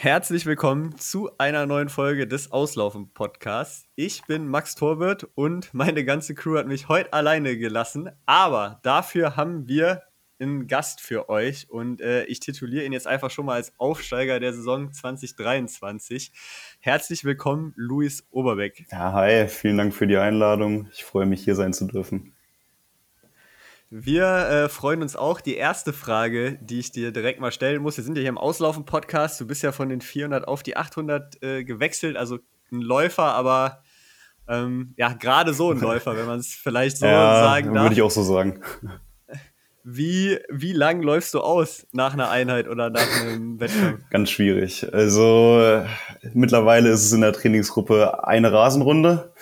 Herzlich willkommen zu einer neuen Folge des Auslaufen Podcasts. Ich bin Max Torwirt und meine ganze Crew hat mich heute alleine gelassen, aber dafür haben wir einen Gast für euch und äh, ich tituliere ihn jetzt einfach schon mal als Aufsteiger der Saison 2023. Herzlich willkommen, Luis Oberbeck. Ja, hi, vielen Dank für die Einladung. Ich freue mich, hier sein zu dürfen. Wir äh, freuen uns auch. Die erste Frage, die ich dir direkt mal stellen muss, wir sind ja hier im Auslaufen-Podcast. Du bist ja von den 400 auf die 800 äh, gewechselt, also ein Läufer, aber ähm, ja, gerade so ein Läufer, wenn man es vielleicht so ja, sagen darf. Würde ich auch so sagen. Wie, wie lang läufst du aus nach einer Einheit oder nach einem Wettkampf? Ganz schwierig. Also äh, mittlerweile ist es in der Trainingsgruppe eine Rasenrunde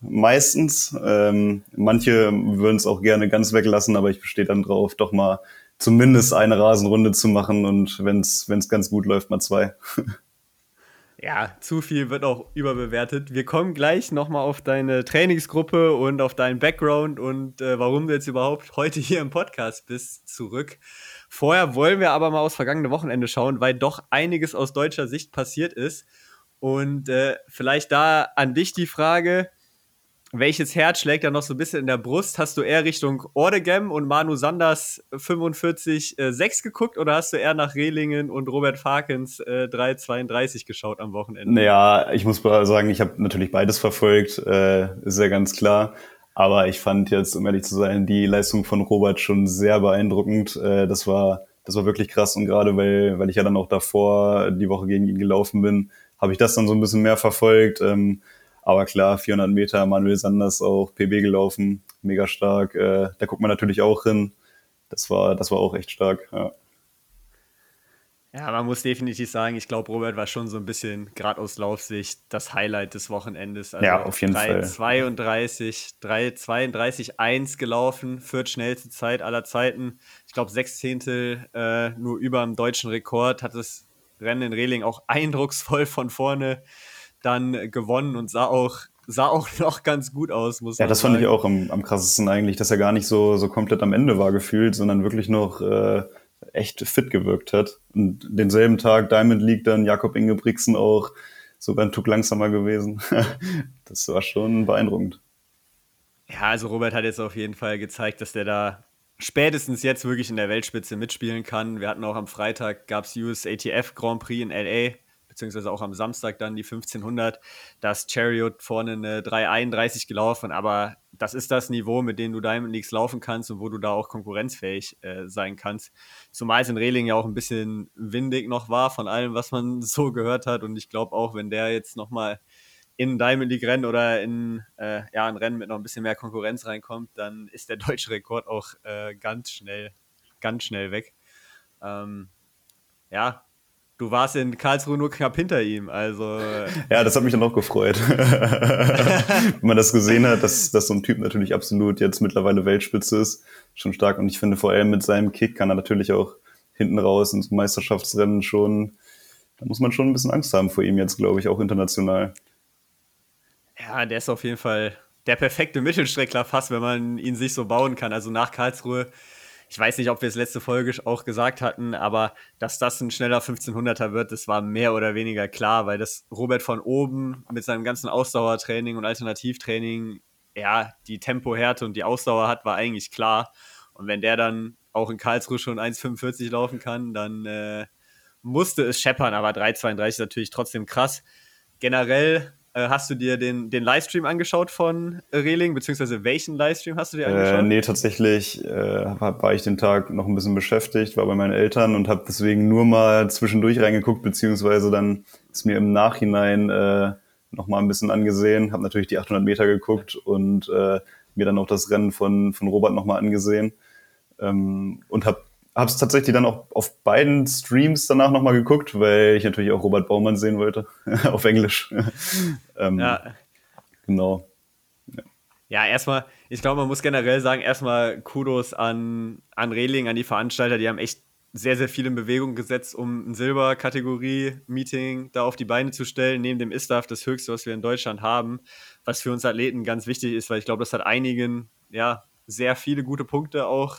meistens. Ähm, manche würden es auch gerne ganz weglassen, aber ich bestehe dann drauf, doch mal zumindest eine Rasenrunde zu machen und wenn es ganz gut läuft, mal zwei. Ja, zu viel wird auch überbewertet. Wir kommen gleich nochmal auf deine Trainingsgruppe und auf deinen Background und äh, warum du jetzt überhaupt heute hier im Podcast bist, zurück. Vorher wollen wir aber mal aufs vergangene Wochenende schauen, weil doch einiges aus deutscher Sicht passiert ist. Und äh, vielleicht da an dich die Frage, welches Herz schlägt da noch so ein bisschen in der Brust? Hast du eher Richtung Ordegem und Manu Sanders 45-6 äh, geguckt oder hast du eher nach Rehlingen und Robert Farkens äh, 3-32 geschaut am Wochenende? Naja, ich muss sagen, ich habe natürlich beides verfolgt, äh, ist ja ganz klar. Aber ich fand jetzt, um ehrlich zu sein, die Leistung von Robert schon sehr beeindruckend. Äh, das war das war wirklich krass und gerade weil, weil ich ja dann auch davor die Woche gegen ihn gelaufen bin, habe ich das dann so ein bisschen mehr verfolgt. Ähm, aber klar, 400 Meter, Manuel Sanders auch PB gelaufen, mega stark. Äh, da guckt man natürlich auch hin. Das war, das war auch echt stark. Ja. Ja, man muss definitiv sagen, ich glaube, Robert war schon so ein bisschen, gerade aus Laufsicht, das Highlight des Wochenendes. Also ja, auf jeden 3, Fall. 32, 3, 32, 1 gelaufen, viertschnellste Zeit aller Zeiten. Ich glaube, sechs Zehntel äh, nur über dem deutschen Rekord. Hat das Rennen in Reling auch eindrucksvoll von vorne dann gewonnen und sah auch sah auch noch ganz gut aus, muss ja, man sagen. Ja, das fand ich auch am, am krassesten eigentlich, dass er gar nicht so, so komplett am Ende war gefühlt, sondern wirklich noch äh, echt fit gewirkt hat. Und denselben Tag Diamond League dann Jakob Ingebrigtsen auch sogar ein Tuck langsamer gewesen. das war schon beeindruckend. Ja, also Robert hat jetzt auf jeden Fall gezeigt, dass der da spätestens jetzt wirklich in der Weltspitze mitspielen kann. Wir hatten auch am Freitag, gab es USATF Grand Prix in L.A., beziehungsweise auch am Samstag dann die 1500, da ist Chariot vorne eine 331 gelaufen, aber das ist das Niveau, mit dem du Diamond Leagues laufen kannst und wo du da auch konkurrenzfähig äh, sein kannst. Zumal es in Reling ja auch ein bisschen windig noch war von allem, was man so gehört hat und ich glaube auch, wenn der jetzt nochmal in Diamond League Rennen oder in äh, ja, ein Rennen mit noch ein bisschen mehr Konkurrenz reinkommt, dann ist der deutsche Rekord auch äh, ganz schnell, ganz schnell weg. Ähm, ja, du warst in Karlsruhe nur knapp hinter ihm. Also ja, das hat mich dann auch gefreut, wenn man das gesehen hat, dass, dass so ein Typ natürlich absolut jetzt mittlerweile Weltspitze ist, schon stark. Und ich finde vor allem mit seinem Kick kann er natürlich auch hinten raus ins Meisterschaftsrennen schon. Da muss man schon ein bisschen Angst haben vor ihm jetzt, glaube ich, auch international. Ja, der ist auf jeden Fall der perfekte Mittelstreckler fast, wenn man ihn sich so bauen kann. Also nach Karlsruhe ich weiß nicht, ob wir es letzte Folge auch gesagt hatten, aber dass das ein schneller 1500er wird, das war mehr oder weniger klar, weil das Robert von oben mit seinem ganzen Ausdauertraining und Alternativtraining, ja, die Tempohärte und die Ausdauer hat, war eigentlich klar. Und wenn der dann auch in Karlsruhe schon 1,45 laufen kann, dann äh, musste es scheppern, aber 3,32 ist natürlich trotzdem krass. Generell hast du dir den, den Livestream angeschaut von Reling, beziehungsweise welchen Livestream hast du dir angeschaut? Äh, nee, tatsächlich äh, war ich den Tag noch ein bisschen beschäftigt, war bei meinen Eltern und habe deswegen nur mal zwischendurch reingeguckt, beziehungsweise dann ist mir im Nachhinein äh, noch mal ein bisschen angesehen, habe natürlich die 800 Meter geguckt und äh, mir dann auch das Rennen von, von Robert noch mal angesehen. Ähm, und habe habe es tatsächlich dann auch auf beiden Streams danach nochmal geguckt, weil ich natürlich auch Robert Baumann sehen wollte, auf Englisch. ähm, ja. Genau. Ja, ja erstmal, ich glaube, man muss generell sagen, erstmal Kudos an, an Reling, an die Veranstalter, die haben echt sehr, sehr viel in Bewegung gesetzt, um ein Silberkategorie-Meeting da auf die Beine zu stellen, neben dem ISTAF, das höchste, was wir in Deutschland haben, was für uns Athleten ganz wichtig ist, weil ich glaube, das hat einigen, ja, sehr viele gute Punkte auch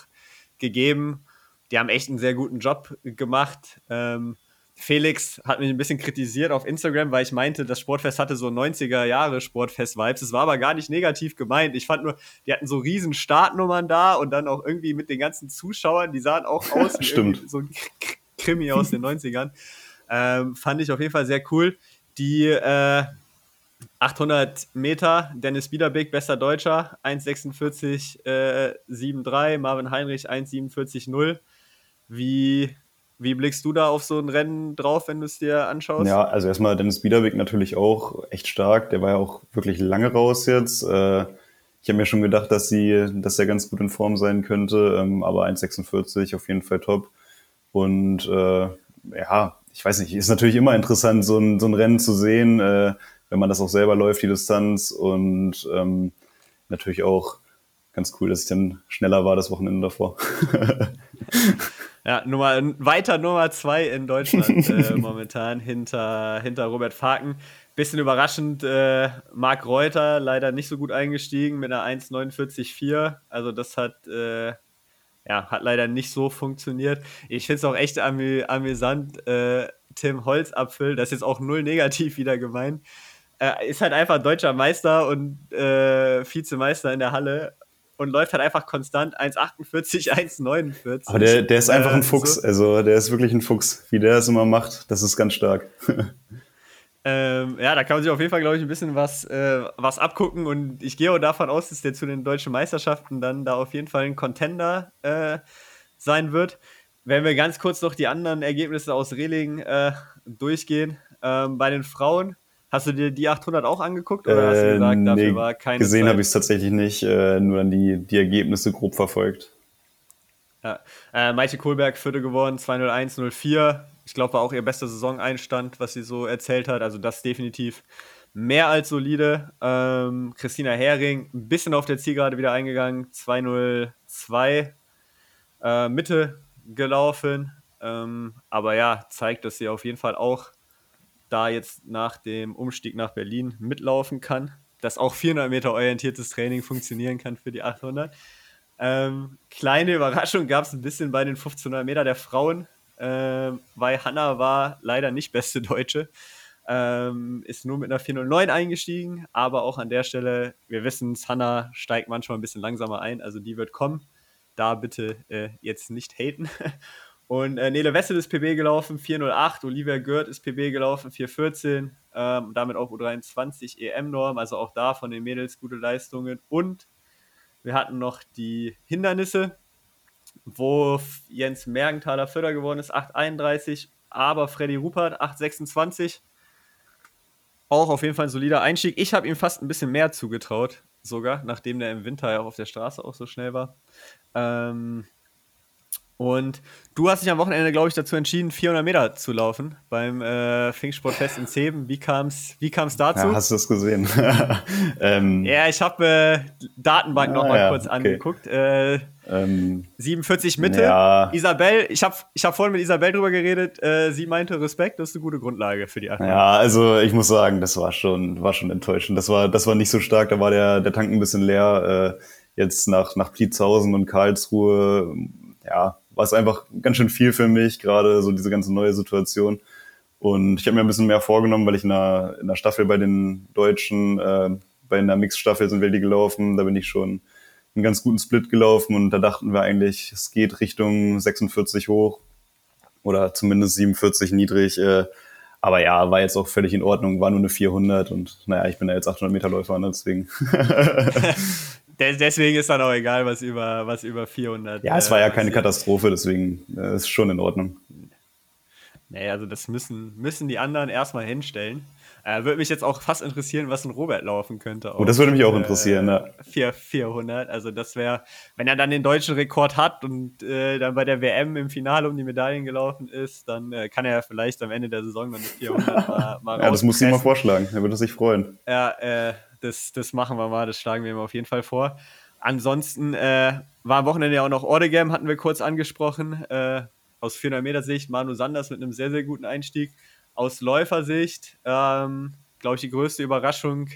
gegeben die haben echt einen sehr guten Job gemacht. Ähm, Felix hat mich ein bisschen kritisiert auf Instagram, weil ich meinte, das Sportfest hatte so 90er Jahre Sportfest-Vibes. Es war aber gar nicht negativ gemeint. Ich fand nur, die hatten so riesen Startnummern da und dann auch irgendwie mit den ganzen Zuschauern, die sahen auch aus wie so ein Krimi aus den 90ern. Ähm, fand ich auf jeden Fall sehr cool. Die äh, 800 Meter, Dennis Biederbeck, bester Deutscher, 1,46,73, äh, 7,3, Marvin Heinrich 1,47,0. Wie wie blickst du da auf so ein Rennen drauf, wenn du es dir anschaust? Ja, also erstmal Dennis Biederweg natürlich auch echt stark. Der war ja auch wirklich lange raus jetzt. Äh, ich habe mir schon gedacht, dass sie, dass er ganz gut in Form sein könnte, ähm, aber 1,46 auf jeden Fall top. Und äh, ja, ich weiß nicht, ist natürlich immer interessant, so ein, so ein Rennen zu sehen, äh, wenn man das auch selber läuft, die Distanz. Und ähm, natürlich auch ganz cool, dass ich dann schneller war das Wochenende davor. Ja, Nummer, weiter Nummer zwei in Deutschland äh, momentan hinter, hinter Robert Faken. Bisschen überraschend, äh, Marc Reuter leider nicht so gut eingestiegen mit einer 1,49,4. Also das hat, äh, ja, hat leider nicht so funktioniert. Ich finde es auch echt amü amüsant. Äh, Tim Holzapfel, das ist jetzt auch null negativ wieder gemeint, äh, ist halt einfach deutscher Meister und äh, Vizemeister in der Halle und läuft halt einfach konstant 1,48, 1,49. Aber der, der ist einfach ein Fuchs. So. Also der ist wirklich ein Fuchs. Wie der es immer macht, das ist ganz stark. Ähm, ja, da kann man sich auf jeden Fall, glaube ich, ein bisschen was, äh, was abgucken. Und ich gehe auch davon aus, dass der zu den deutschen Meisterschaften dann da auf jeden Fall ein Contender äh, sein wird. Wenn wir ganz kurz noch die anderen Ergebnisse aus Reling äh, durchgehen. Ähm, bei den Frauen Hast du dir die 800 auch angeguckt oder hast du gesagt, dafür nee, war keine Gesehen habe ich es tatsächlich nicht, äh, nur dann die, die Ergebnisse grob verfolgt. Ja. Äh, Maite Kohlberg, vierte geworden, 201-04. Ich glaube, war auch ihr bester Saisoneinstand, was sie so erzählt hat. Also das definitiv mehr als solide. Ähm, Christina Hering, ein bisschen auf der Zielgerade wieder eingegangen, 202 äh, Mitte gelaufen. Ähm, aber ja, zeigt, dass sie auf jeden Fall auch da jetzt nach dem Umstieg nach Berlin mitlaufen kann, dass auch 400 Meter orientiertes Training funktionieren kann für die 800. Ähm, kleine Überraschung gab es ein bisschen bei den 1500 Meter der Frauen, ähm, weil Hanna war leider nicht beste Deutsche. Ähm, ist nur mit einer 409 eingestiegen, aber auch an der Stelle, wir wissen es, Hanna steigt manchmal ein bisschen langsamer ein, also die wird kommen. Da bitte äh, jetzt nicht haten. Und äh, Nele Wessel ist PB gelaufen, 408. Olivia Gürt ist PB gelaufen, 414. Ähm, damit auch U23 EM-Norm, also auch da von den Mädels gute Leistungen. Und wir hatten noch die Hindernisse, wo Jens Mergenthaler Förder geworden ist, 831. Aber Freddy Rupert, 826. Auch auf jeden Fall ein solider Einstieg. Ich habe ihm fast ein bisschen mehr zugetraut, sogar, nachdem der im Winter ja auch auf der Straße auch so schnell war. Ähm, und du hast dich am Wochenende, glaube ich, dazu entschieden, 400 Meter zu laufen beim äh, Pfingstsportfest in Zeben. Wie kam es wie kam's dazu? Ja, hast du es gesehen? ähm, ja, ich habe äh, Datenbank ah, noch mal ja, kurz okay. angeguckt. Äh, ähm, 47 Mitte. Ja. Isabel, ich habe ich hab vorhin mit Isabel drüber geredet. Äh, sie meinte, Respekt, das ist eine gute Grundlage für die Achtung. Ja, also ich muss sagen, das war schon, war schon enttäuschend. Das war, das war nicht so stark. Da war der, der Tank ein bisschen leer. Äh, jetzt nach, nach Plietzhausen und Karlsruhe, ja, war es einfach ganz schön viel für mich, gerade so diese ganze neue Situation. Und ich habe mir ein bisschen mehr vorgenommen, weil ich in der, in der Staffel bei den Deutschen, äh, bei einer Mixstaffel sind wir die gelaufen, da bin ich schon einen ganz guten Split gelaufen und da dachten wir eigentlich, es geht Richtung 46 hoch oder zumindest 47 niedrig. Äh, aber ja, war jetzt auch völlig in Ordnung, war nur eine 400 und naja, ich bin ja jetzt 800 Meter Läufer, ne, deswegen. deswegen ist dann auch egal, was über, was über 400. Ja, es war ja äh, keine Katastrophe, deswegen äh, ist schon in Ordnung. Nee, also das müssen, müssen die anderen erstmal hinstellen. Äh, würde mich jetzt auch fast interessieren, was ein Robert laufen könnte. oh, das würde mich auch interessieren, äh, ja. 400, also das wäre, wenn er dann den deutschen Rekord hat und äh, dann bei der WM im Finale um die Medaillen gelaufen ist, dann äh, kann er ja vielleicht am Ende der Saison dann die 400 mal, mal Ja, das muss ich mal vorschlagen, er würde sich freuen. Ja, äh, das, das machen wir mal, das schlagen wir ihm auf jeden Fall vor. Ansonsten äh, war am Wochenende ja auch noch Ordegam, hatten wir kurz angesprochen. Äh, aus 400 Meter Sicht, Manu Sanders mit einem sehr, sehr guten Einstieg. Aus Läufersicht, ähm, glaube ich, die größte Überraschung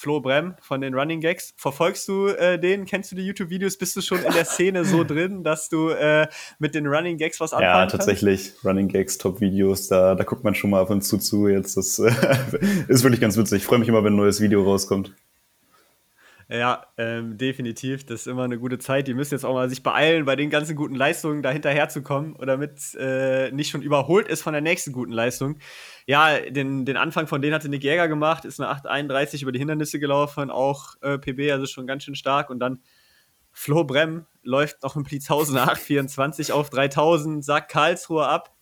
Flo Brem von den Running Gags. Verfolgst du äh, den? Kennst du die YouTube-Videos? Bist du schon in der Szene so drin, dass du äh, mit den Running Gags was anfangen Ja, tatsächlich. Kannst? Running Gags, Top-Videos, da, da guckt man schon mal ab und zu zu jetzt. Das äh, ist wirklich ganz witzig. Ich freue mich immer, wenn ein neues Video rauskommt. Ja, ähm, definitiv. Das ist immer eine gute Zeit. Die müssen jetzt auch mal sich beeilen, bei den ganzen guten Leistungen da hinterherzukommen, damit äh, nicht schon überholt ist von der nächsten guten Leistung. Ja, den, den Anfang von denen hatte Nick Jäger gemacht, ist eine 8,31 über die Hindernisse gelaufen, auch äh, PB, also schon ganz schön stark. Und dann Flo Brem läuft noch in Pliezhausen 8,24 auf 3000, sagt Karlsruhe ab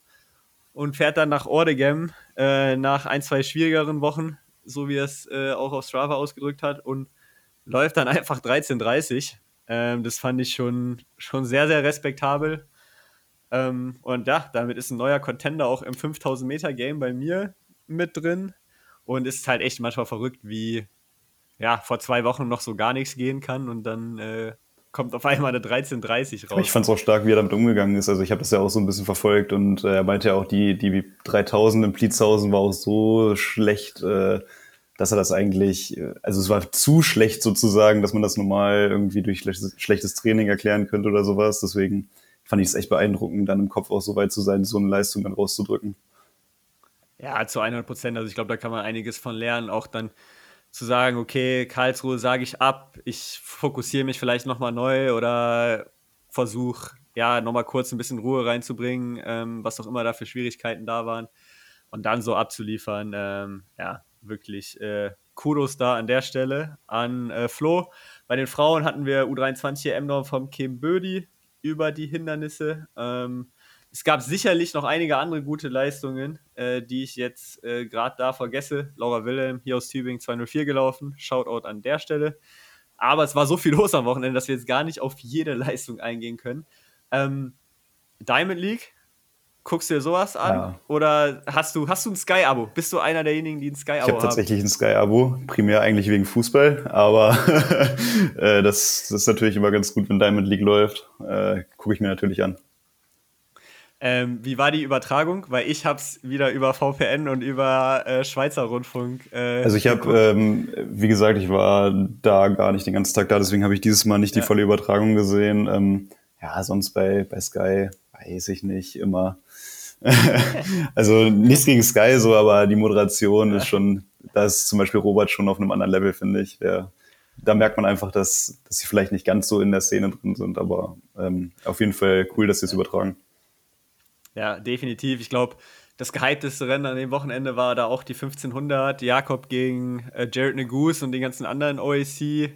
und fährt dann nach Ordegem äh, nach ein, zwei schwierigeren Wochen, so wie er es äh, auch auf Strava ausgedrückt hat. Und läuft dann einfach 13,30. Ähm, das fand ich schon, schon sehr, sehr respektabel. Ähm, und ja, damit ist ein neuer Contender auch im 5000 Meter Game bei mir mit drin. Und es ist halt echt manchmal verrückt, wie ja, vor zwei Wochen noch so gar nichts gehen kann und dann äh, kommt auf einmal eine 13.30 raus. Ich fand es auch stark, wie er damit umgegangen ist. Also ich habe das ja auch so ein bisschen verfolgt und äh, er meinte ja auch, die, die 3000 im Pliezhausen war auch so schlecht, äh, dass er das eigentlich, äh, also es war zu schlecht sozusagen, dass man das normal irgendwie durch schlechtes, Training erklären könnte oder sowas. Deswegen fand ich es echt beeindruckend, dann im Kopf auch so weit zu sein, so eine Leistung dann rauszudrücken. Ja, zu 100 Prozent. Also ich glaube, da kann man einiges von lernen, auch dann zu sagen, okay, Karlsruhe sage ich ab, ich fokussiere mich vielleicht nochmal neu oder versuche, ja, nochmal kurz ein bisschen Ruhe reinzubringen, ähm, was auch immer da für Schwierigkeiten da waren und dann so abzuliefern. Ähm, ja, wirklich äh, Kudos da an der Stelle an äh, Flo. Bei den Frauen hatten wir U23 EM-Norm vom Kim Bödi über die Hindernisse. Ähm, es gab sicherlich noch einige andere gute Leistungen, äh, die ich jetzt äh, gerade da vergesse. Laura Wilhelm hier aus Tübingen 204 gelaufen. Shoutout an der Stelle. Aber es war so viel los am Wochenende, dass wir jetzt gar nicht auf jede Leistung eingehen können. Ähm, Diamond League Guckst du dir sowas an? Ja. Oder hast du, hast du ein Sky-Abo? Bist du einer derjenigen, die ein Sky-Abo haben? Ich habe tatsächlich ein Sky-Abo, primär eigentlich wegen Fußball, aber äh, das, das, ist natürlich immer ganz gut, wenn Diamond League läuft. Äh, Gucke ich mir natürlich an. Ähm, wie war die Übertragung? Weil ich habe es wieder über VPN und über äh, Schweizer Rundfunk. Äh, also ich habe, ähm, wie gesagt, ich war da gar nicht den ganzen Tag da, deswegen habe ich dieses Mal nicht die volle Übertragung gesehen. Ähm, ja, sonst bei, bei Sky weiß ich nicht immer. also nichts gegen Sky so, aber die Moderation ja. ist schon, da ist zum Beispiel Robert schon auf einem anderen Level, finde ich. Der, da merkt man einfach, dass, dass sie vielleicht nicht ganz so in der Szene drin sind, aber ähm, auf jeden Fall cool, dass sie es übertragen. Ja, definitiv. Ich glaube, das gehypteste Rennen an dem Wochenende war da auch die 1500, Jakob gegen äh, Jared Negus und den ganzen anderen OAC-Jungs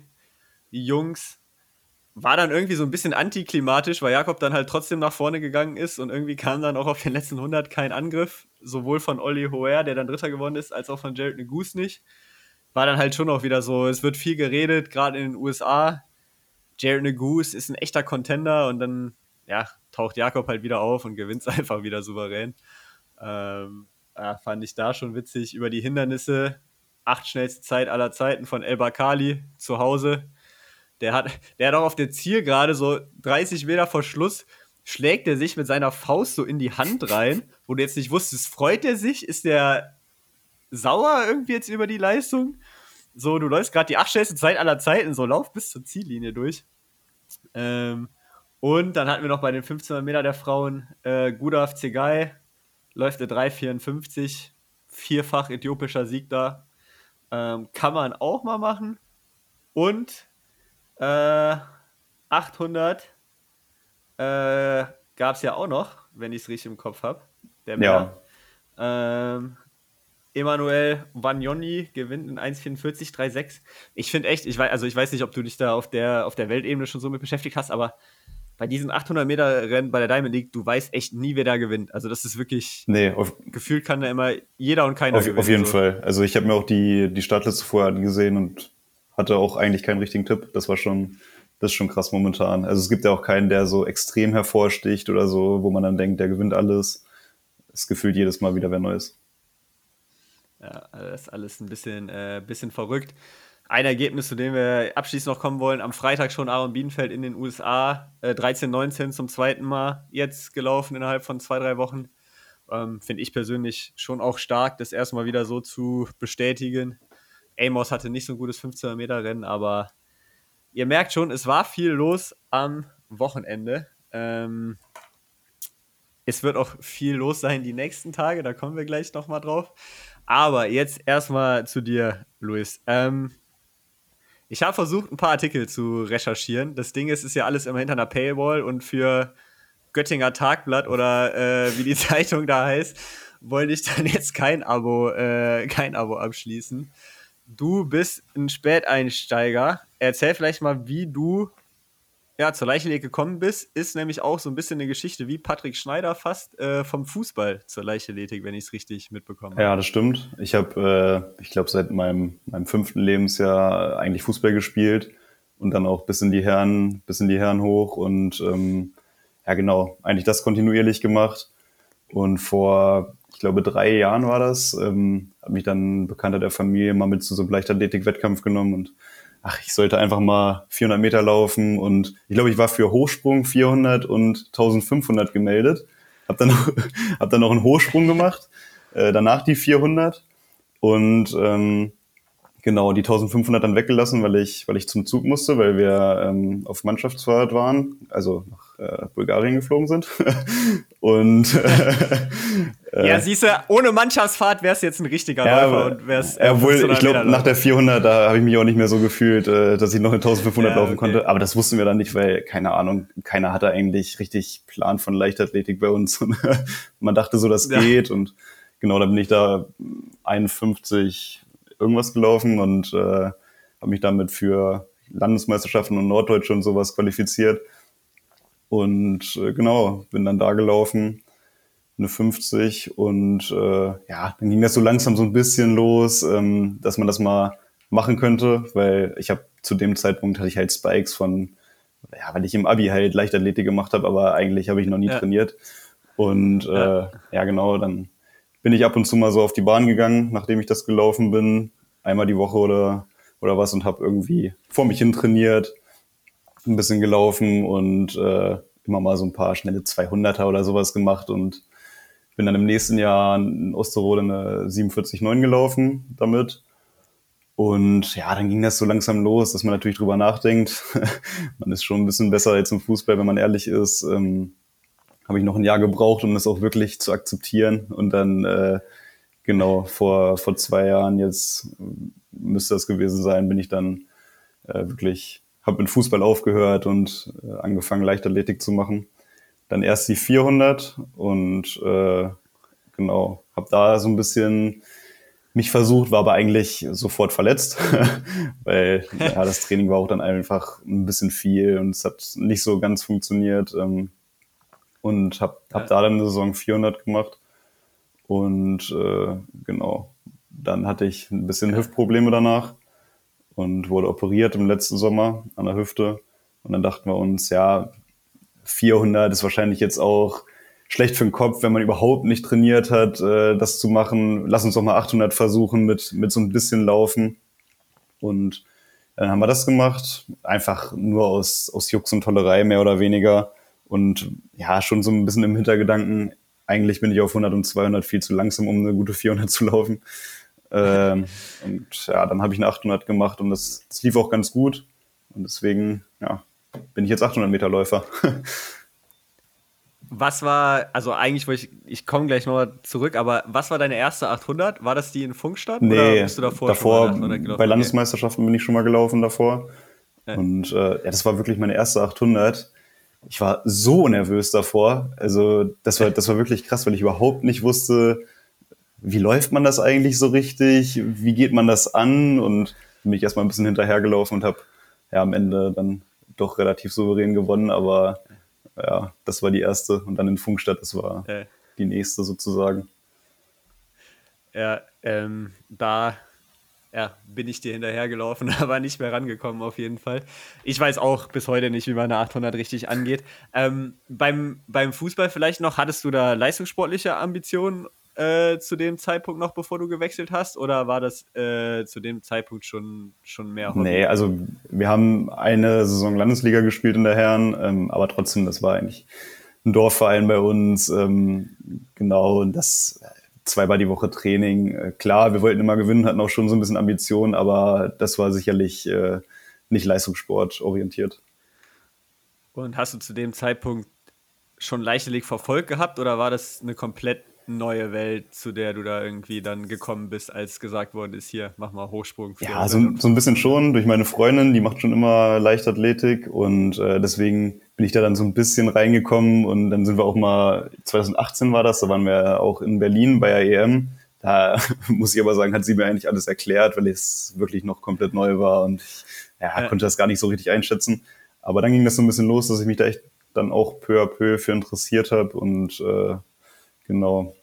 war dann irgendwie so ein bisschen antiklimatisch, weil Jakob dann halt trotzdem nach vorne gegangen ist und irgendwie kam dann auch auf den letzten 100 kein Angriff, sowohl von Olli Hoer, der dann Dritter geworden ist, als auch von Jared Negus nicht. War dann halt schon auch wieder so, es wird viel geredet, gerade in den USA. Jared Negus ist ein echter Contender und dann, ja, taucht Jakob halt wieder auf und gewinnt es einfach wieder souverän. Ähm, ja, fand ich da schon witzig. Über die Hindernisse, acht schnellste Zeit aller Zeiten von El Bakali zu Hause der hat, der hat auch auf der Zielgerade so 30 Meter vor Schluss schlägt er sich mit seiner Faust so in die Hand rein, wo du jetzt nicht wusstest, freut er sich? Ist der sauer irgendwie jetzt über die Leistung? So, du läufst gerade die acht schnellste Zeit aller Zeiten, so lauf bis zur Ziellinie durch. Ähm, und dann hatten wir noch bei den 1500 Meter der Frauen äh, Gudaf Zegai, läuft der 3,54, vierfach äthiopischer Sieg da. Ähm, kann man auch mal machen. Und äh, 800 äh, gab es ja auch noch, wenn ich es richtig im Kopf habe. Ja. Ähm, Emanuel Vagnoni gewinnt in 1,44, 3,6. Ich finde echt, ich weiß, also ich weiß nicht, ob du dich da auf der, auf der Weltebene schon so mit beschäftigt hast, aber bei diesen 800 Meter Rennen bei der Diamond League, du weißt echt nie, wer da gewinnt. Also das ist wirklich, nee, auf, gefühlt kann da immer jeder und keiner auf, gewinnen. Auf jeden so. Fall. Also ich habe mir auch die, die Startliste vorher angesehen und hatte auch eigentlich keinen richtigen Tipp. Das war schon, das ist schon krass momentan. Also es gibt ja auch keinen, der so extrem hervorsticht oder so, wo man dann denkt, der gewinnt alles. Es gefühlt jedes Mal wieder wer Neues. Ja, das ist alles ein bisschen, äh, bisschen verrückt. Ein Ergebnis, zu dem wir abschließend noch kommen wollen, am Freitag schon Aaron Bienenfeld in den USA, äh, 13-19 zum zweiten Mal jetzt gelaufen innerhalb von zwei, drei Wochen. Ähm, Finde ich persönlich schon auch stark, das erstmal wieder so zu bestätigen Amos hatte nicht so ein gutes 1500 Meter Rennen, aber ihr merkt schon, es war viel los am Wochenende. Ähm, es wird auch viel los sein die nächsten Tage, da kommen wir gleich nochmal drauf. Aber jetzt erstmal zu dir, Luis. Ähm, ich habe versucht, ein paar Artikel zu recherchieren. Das Ding ist, es ist ja alles immer hinter einer Paywall und für Göttinger Tagblatt oder äh, wie die Zeitung da heißt, wollte ich dann jetzt kein Abo, äh, kein Abo abschließen. Du bist ein Späteinsteiger. Erzähl vielleicht mal, wie du ja, zur Leichtathletik gekommen bist, ist nämlich auch so ein bisschen eine Geschichte wie Patrick Schneider fast äh, vom Fußball zur Leichtathletik, wenn ich es richtig mitbekomme. Ja, das stimmt. Ich habe, äh, ich glaube, seit meinem, meinem fünften Lebensjahr eigentlich Fußball gespielt und dann auch bis in die Herren, bis in die Herren hoch und ähm, ja, genau, eigentlich das kontinuierlich gemacht. Und vor, glaube, drei Jahren war das, ähm, hat mich dann ein Bekannter der Familie mal mit zu so einem Leichtathletik-Wettkampf genommen und ach, ich sollte einfach mal 400 Meter laufen und ich glaube, ich war für Hochsprung 400 und 1500 gemeldet. Hab dann noch, hab dann noch einen Hochsprung gemacht, äh, danach die 400 und ähm, genau die 1500 dann weggelassen, weil ich, weil ich zum Zug musste, weil wir ähm, auf Mannschaftsfahrt waren, also nach äh, Bulgarien geflogen sind. und äh, ja, siehst du, ohne Mannschaftsfahrt wär's jetzt ein richtiger ja, Läufer und wär's. Äh, obwohl, ich glaube, nach der 400, da habe ich mich auch nicht mehr so gefühlt, äh, dass ich noch eine 1500 ja, laufen okay. konnte. Aber das wussten wir dann nicht, weil, keine Ahnung, keiner hatte eigentlich richtig Plan von Leichtathletik bei uns. Und man dachte so, das ja. geht. Und genau, da bin ich da 51 irgendwas gelaufen und äh, habe mich damit für Landesmeisterschaften und Norddeutsche und sowas qualifiziert. Und äh, genau, bin dann da gelaufen, eine 50 und äh, ja, dann ging das so langsam so ein bisschen los, ähm, dass man das mal machen könnte, weil ich habe zu dem Zeitpunkt hatte ich halt Spikes von, ja, weil ich im Abi halt Leichtathletik gemacht habe, aber eigentlich habe ich noch nie ja. trainiert. Und äh, ja. ja, genau, dann bin ich ab und zu mal so auf die Bahn gegangen, nachdem ich das gelaufen bin, einmal die Woche oder, oder was und habe irgendwie vor mich hin trainiert, ein bisschen gelaufen und äh, immer mal so ein paar schnelle 200er oder sowas gemacht und bin dann im nächsten Jahr in Osterode eine 47,9 gelaufen damit. Und ja, dann ging das so langsam los, dass man natürlich drüber nachdenkt. man ist schon ein bisschen besser als im Fußball, wenn man ehrlich ist. Ähm, Habe ich noch ein Jahr gebraucht, um das auch wirklich zu akzeptieren. Und dann, äh, genau, vor, vor zwei Jahren, jetzt müsste das gewesen sein, bin ich dann äh, wirklich habe mit Fußball aufgehört und äh, angefangen Leichtathletik zu machen. Dann erst die 400 und äh, genau, habe da so ein bisschen mich versucht, war aber eigentlich sofort verletzt, weil ja, das Training war auch dann einfach ein bisschen viel und es hat nicht so ganz funktioniert. Ähm, und habe hab da dann eine Saison 400 gemacht und äh, genau, dann hatte ich ein bisschen Hüftprobleme danach und wurde operiert im letzten Sommer an der Hüfte. Und dann dachten wir uns, ja, 400 ist wahrscheinlich jetzt auch schlecht für den Kopf, wenn man überhaupt nicht trainiert hat, äh, das zu machen. Lass uns doch mal 800 versuchen mit, mit so ein bisschen Laufen. Und dann haben wir das gemacht, einfach nur aus, aus Jux und Tollerei mehr oder weniger. Und ja, schon so ein bisschen im Hintergedanken, eigentlich bin ich auf 100 und 200 viel zu langsam, um eine gute 400 zu laufen. Ähm, und ja, dann habe ich eine 800 gemacht und das, das lief auch ganz gut. Und deswegen, ja, bin ich jetzt 800 Meter Läufer. was war, also eigentlich ich, ich komme gleich nochmal zurück, aber was war deine erste 800? War das die in Funkstadt? Nee, oder bist du davor, davor bei Landesmeisterschaften bin ich schon mal gelaufen davor. Ja. Und äh, ja, das war wirklich meine erste 800. Ich war so nervös davor. Also das war, das war wirklich krass, weil ich überhaupt nicht wusste, wie läuft man das eigentlich so richtig? Wie geht man das an? Und bin ich erstmal ein bisschen hinterhergelaufen und habe ja am Ende dann doch relativ souverän gewonnen, aber ja, das war die erste und dann in Funkstadt, das war äh. die nächste sozusagen. Ja, ähm, da ja, bin ich dir hinterhergelaufen, aber nicht mehr rangekommen auf jeden Fall. Ich weiß auch bis heute nicht, wie man eine 800 richtig angeht. Ähm, beim, beim Fußball vielleicht noch, hattest du da leistungssportliche Ambitionen äh, zu dem Zeitpunkt noch, bevor du gewechselt hast? Oder war das äh, zu dem Zeitpunkt schon, schon mehr Hobby? Nee, also wir haben eine Saison Landesliga gespielt in der Herren, ähm, aber trotzdem, das war eigentlich ein Dorfverein bei uns. Ähm, genau, und das, zweimal die Woche Training. Äh, klar, wir wollten immer gewinnen, hatten auch schon so ein bisschen Ambition, aber das war sicherlich äh, nicht Leistungssport orientiert. Und hast du zu dem Zeitpunkt schon Leichtathletik verfolgt gehabt oder war das eine komplett neue Welt, zu der du da irgendwie dann gekommen bist, als gesagt worden ist, hier, mach mal Hochsprung. Ja, so, so, ein bisschen schon durch meine Freundin, die macht schon immer Leichtathletik und äh, deswegen bin ich da dann so ein bisschen reingekommen und dann sind wir auch mal, 2018 war das, da waren wir auch in Berlin bei der EM. Da muss ich aber sagen, hat sie mir eigentlich alles erklärt, weil es wirklich noch komplett neu war und ja. konnte das gar nicht so richtig einschätzen. Aber dann ging das so ein bisschen los, dass ich mich da echt dann auch peu à peu für interessiert habe und äh, genau,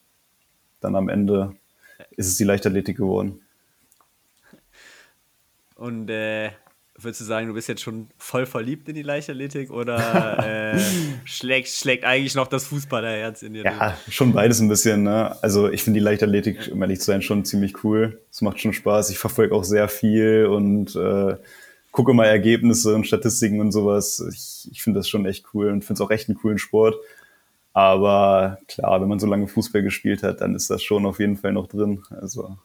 dann am Ende ist es die Leichtathletik geworden. Und äh, würdest du sagen, du bist jetzt schon voll verliebt in die Leichtathletik oder äh, schlägt, schlägt eigentlich noch das Fußballerherz in dir? Ja, durch? schon beides ein bisschen. Ne? Also ich finde die Leichtathletik, um ehrlich zu sein, schon ziemlich cool. Es macht schon Spaß. Ich verfolge auch sehr viel und äh, gucke mal Ergebnisse und Statistiken und sowas. Ich, ich finde das schon echt cool und finde es auch echt einen coolen Sport. Aber klar, wenn man so lange Fußball gespielt hat, dann ist das schon auf jeden Fall noch drin. Also,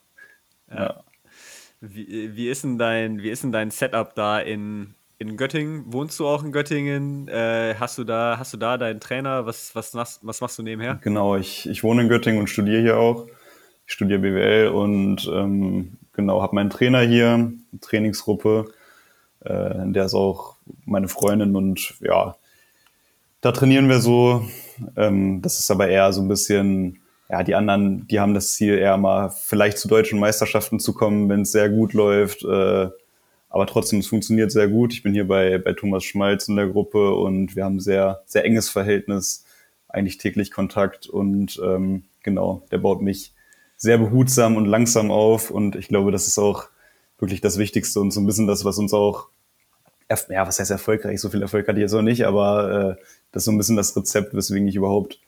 ja. ja. Wie, wie, ist denn dein, wie ist denn dein Setup da in, in Göttingen? Wohnst du auch in Göttingen? Äh, hast, du da, hast du da deinen Trainer? Was, was, machst, was machst du nebenher? Genau, ich, ich wohne in Göttingen und studiere hier auch. Ich studiere BWL und ähm, genau, habe meinen Trainer hier, Trainingsgruppe äh, der ist auch meine Freundin und ja, da trainieren wir so. Ähm, das ist aber eher so ein bisschen, ja, die anderen, die haben das Ziel, eher mal vielleicht zu deutschen Meisterschaften zu kommen, wenn es sehr gut läuft. Äh, aber trotzdem, es funktioniert sehr gut. Ich bin hier bei, bei Thomas Schmalz in der Gruppe und wir haben sehr, sehr enges Verhältnis, eigentlich täglich Kontakt und ähm, genau, der baut mich sehr behutsam und langsam auf und ich glaube, das ist auch wirklich das Wichtigste und so ein bisschen das, was uns auch ja, was heißt erfolgreich? So viel Erfolg hatte ich jetzt auch nicht, aber äh, das ist so ein bisschen das Rezept, weswegen ich überhaupt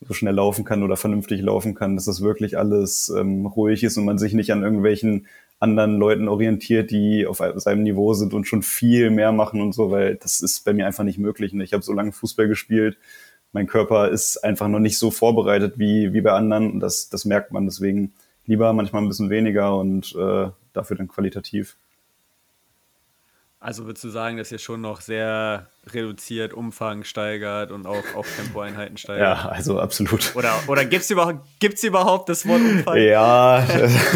so schnell laufen kann oder vernünftig laufen kann, dass das wirklich alles ähm, ruhig ist und man sich nicht an irgendwelchen anderen Leuten orientiert, die auf seinem Niveau sind und schon viel mehr machen und so, weil das ist bei mir einfach nicht möglich. Und ich habe so lange Fußball gespielt, mein Körper ist einfach noch nicht so vorbereitet wie, wie bei anderen und das, das merkt man. Deswegen lieber manchmal ein bisschen weniger und äh, dafür dann qualitativ. Also würdest du sagen, dass ihr schon noch sehr reduziert, Umfang steigert und auch auf Tempoeinheiten steigert? Ja, also absolut. Oder, oder gibt es überhaupt, gibt's überhaupt das Wort Umfang? Ja,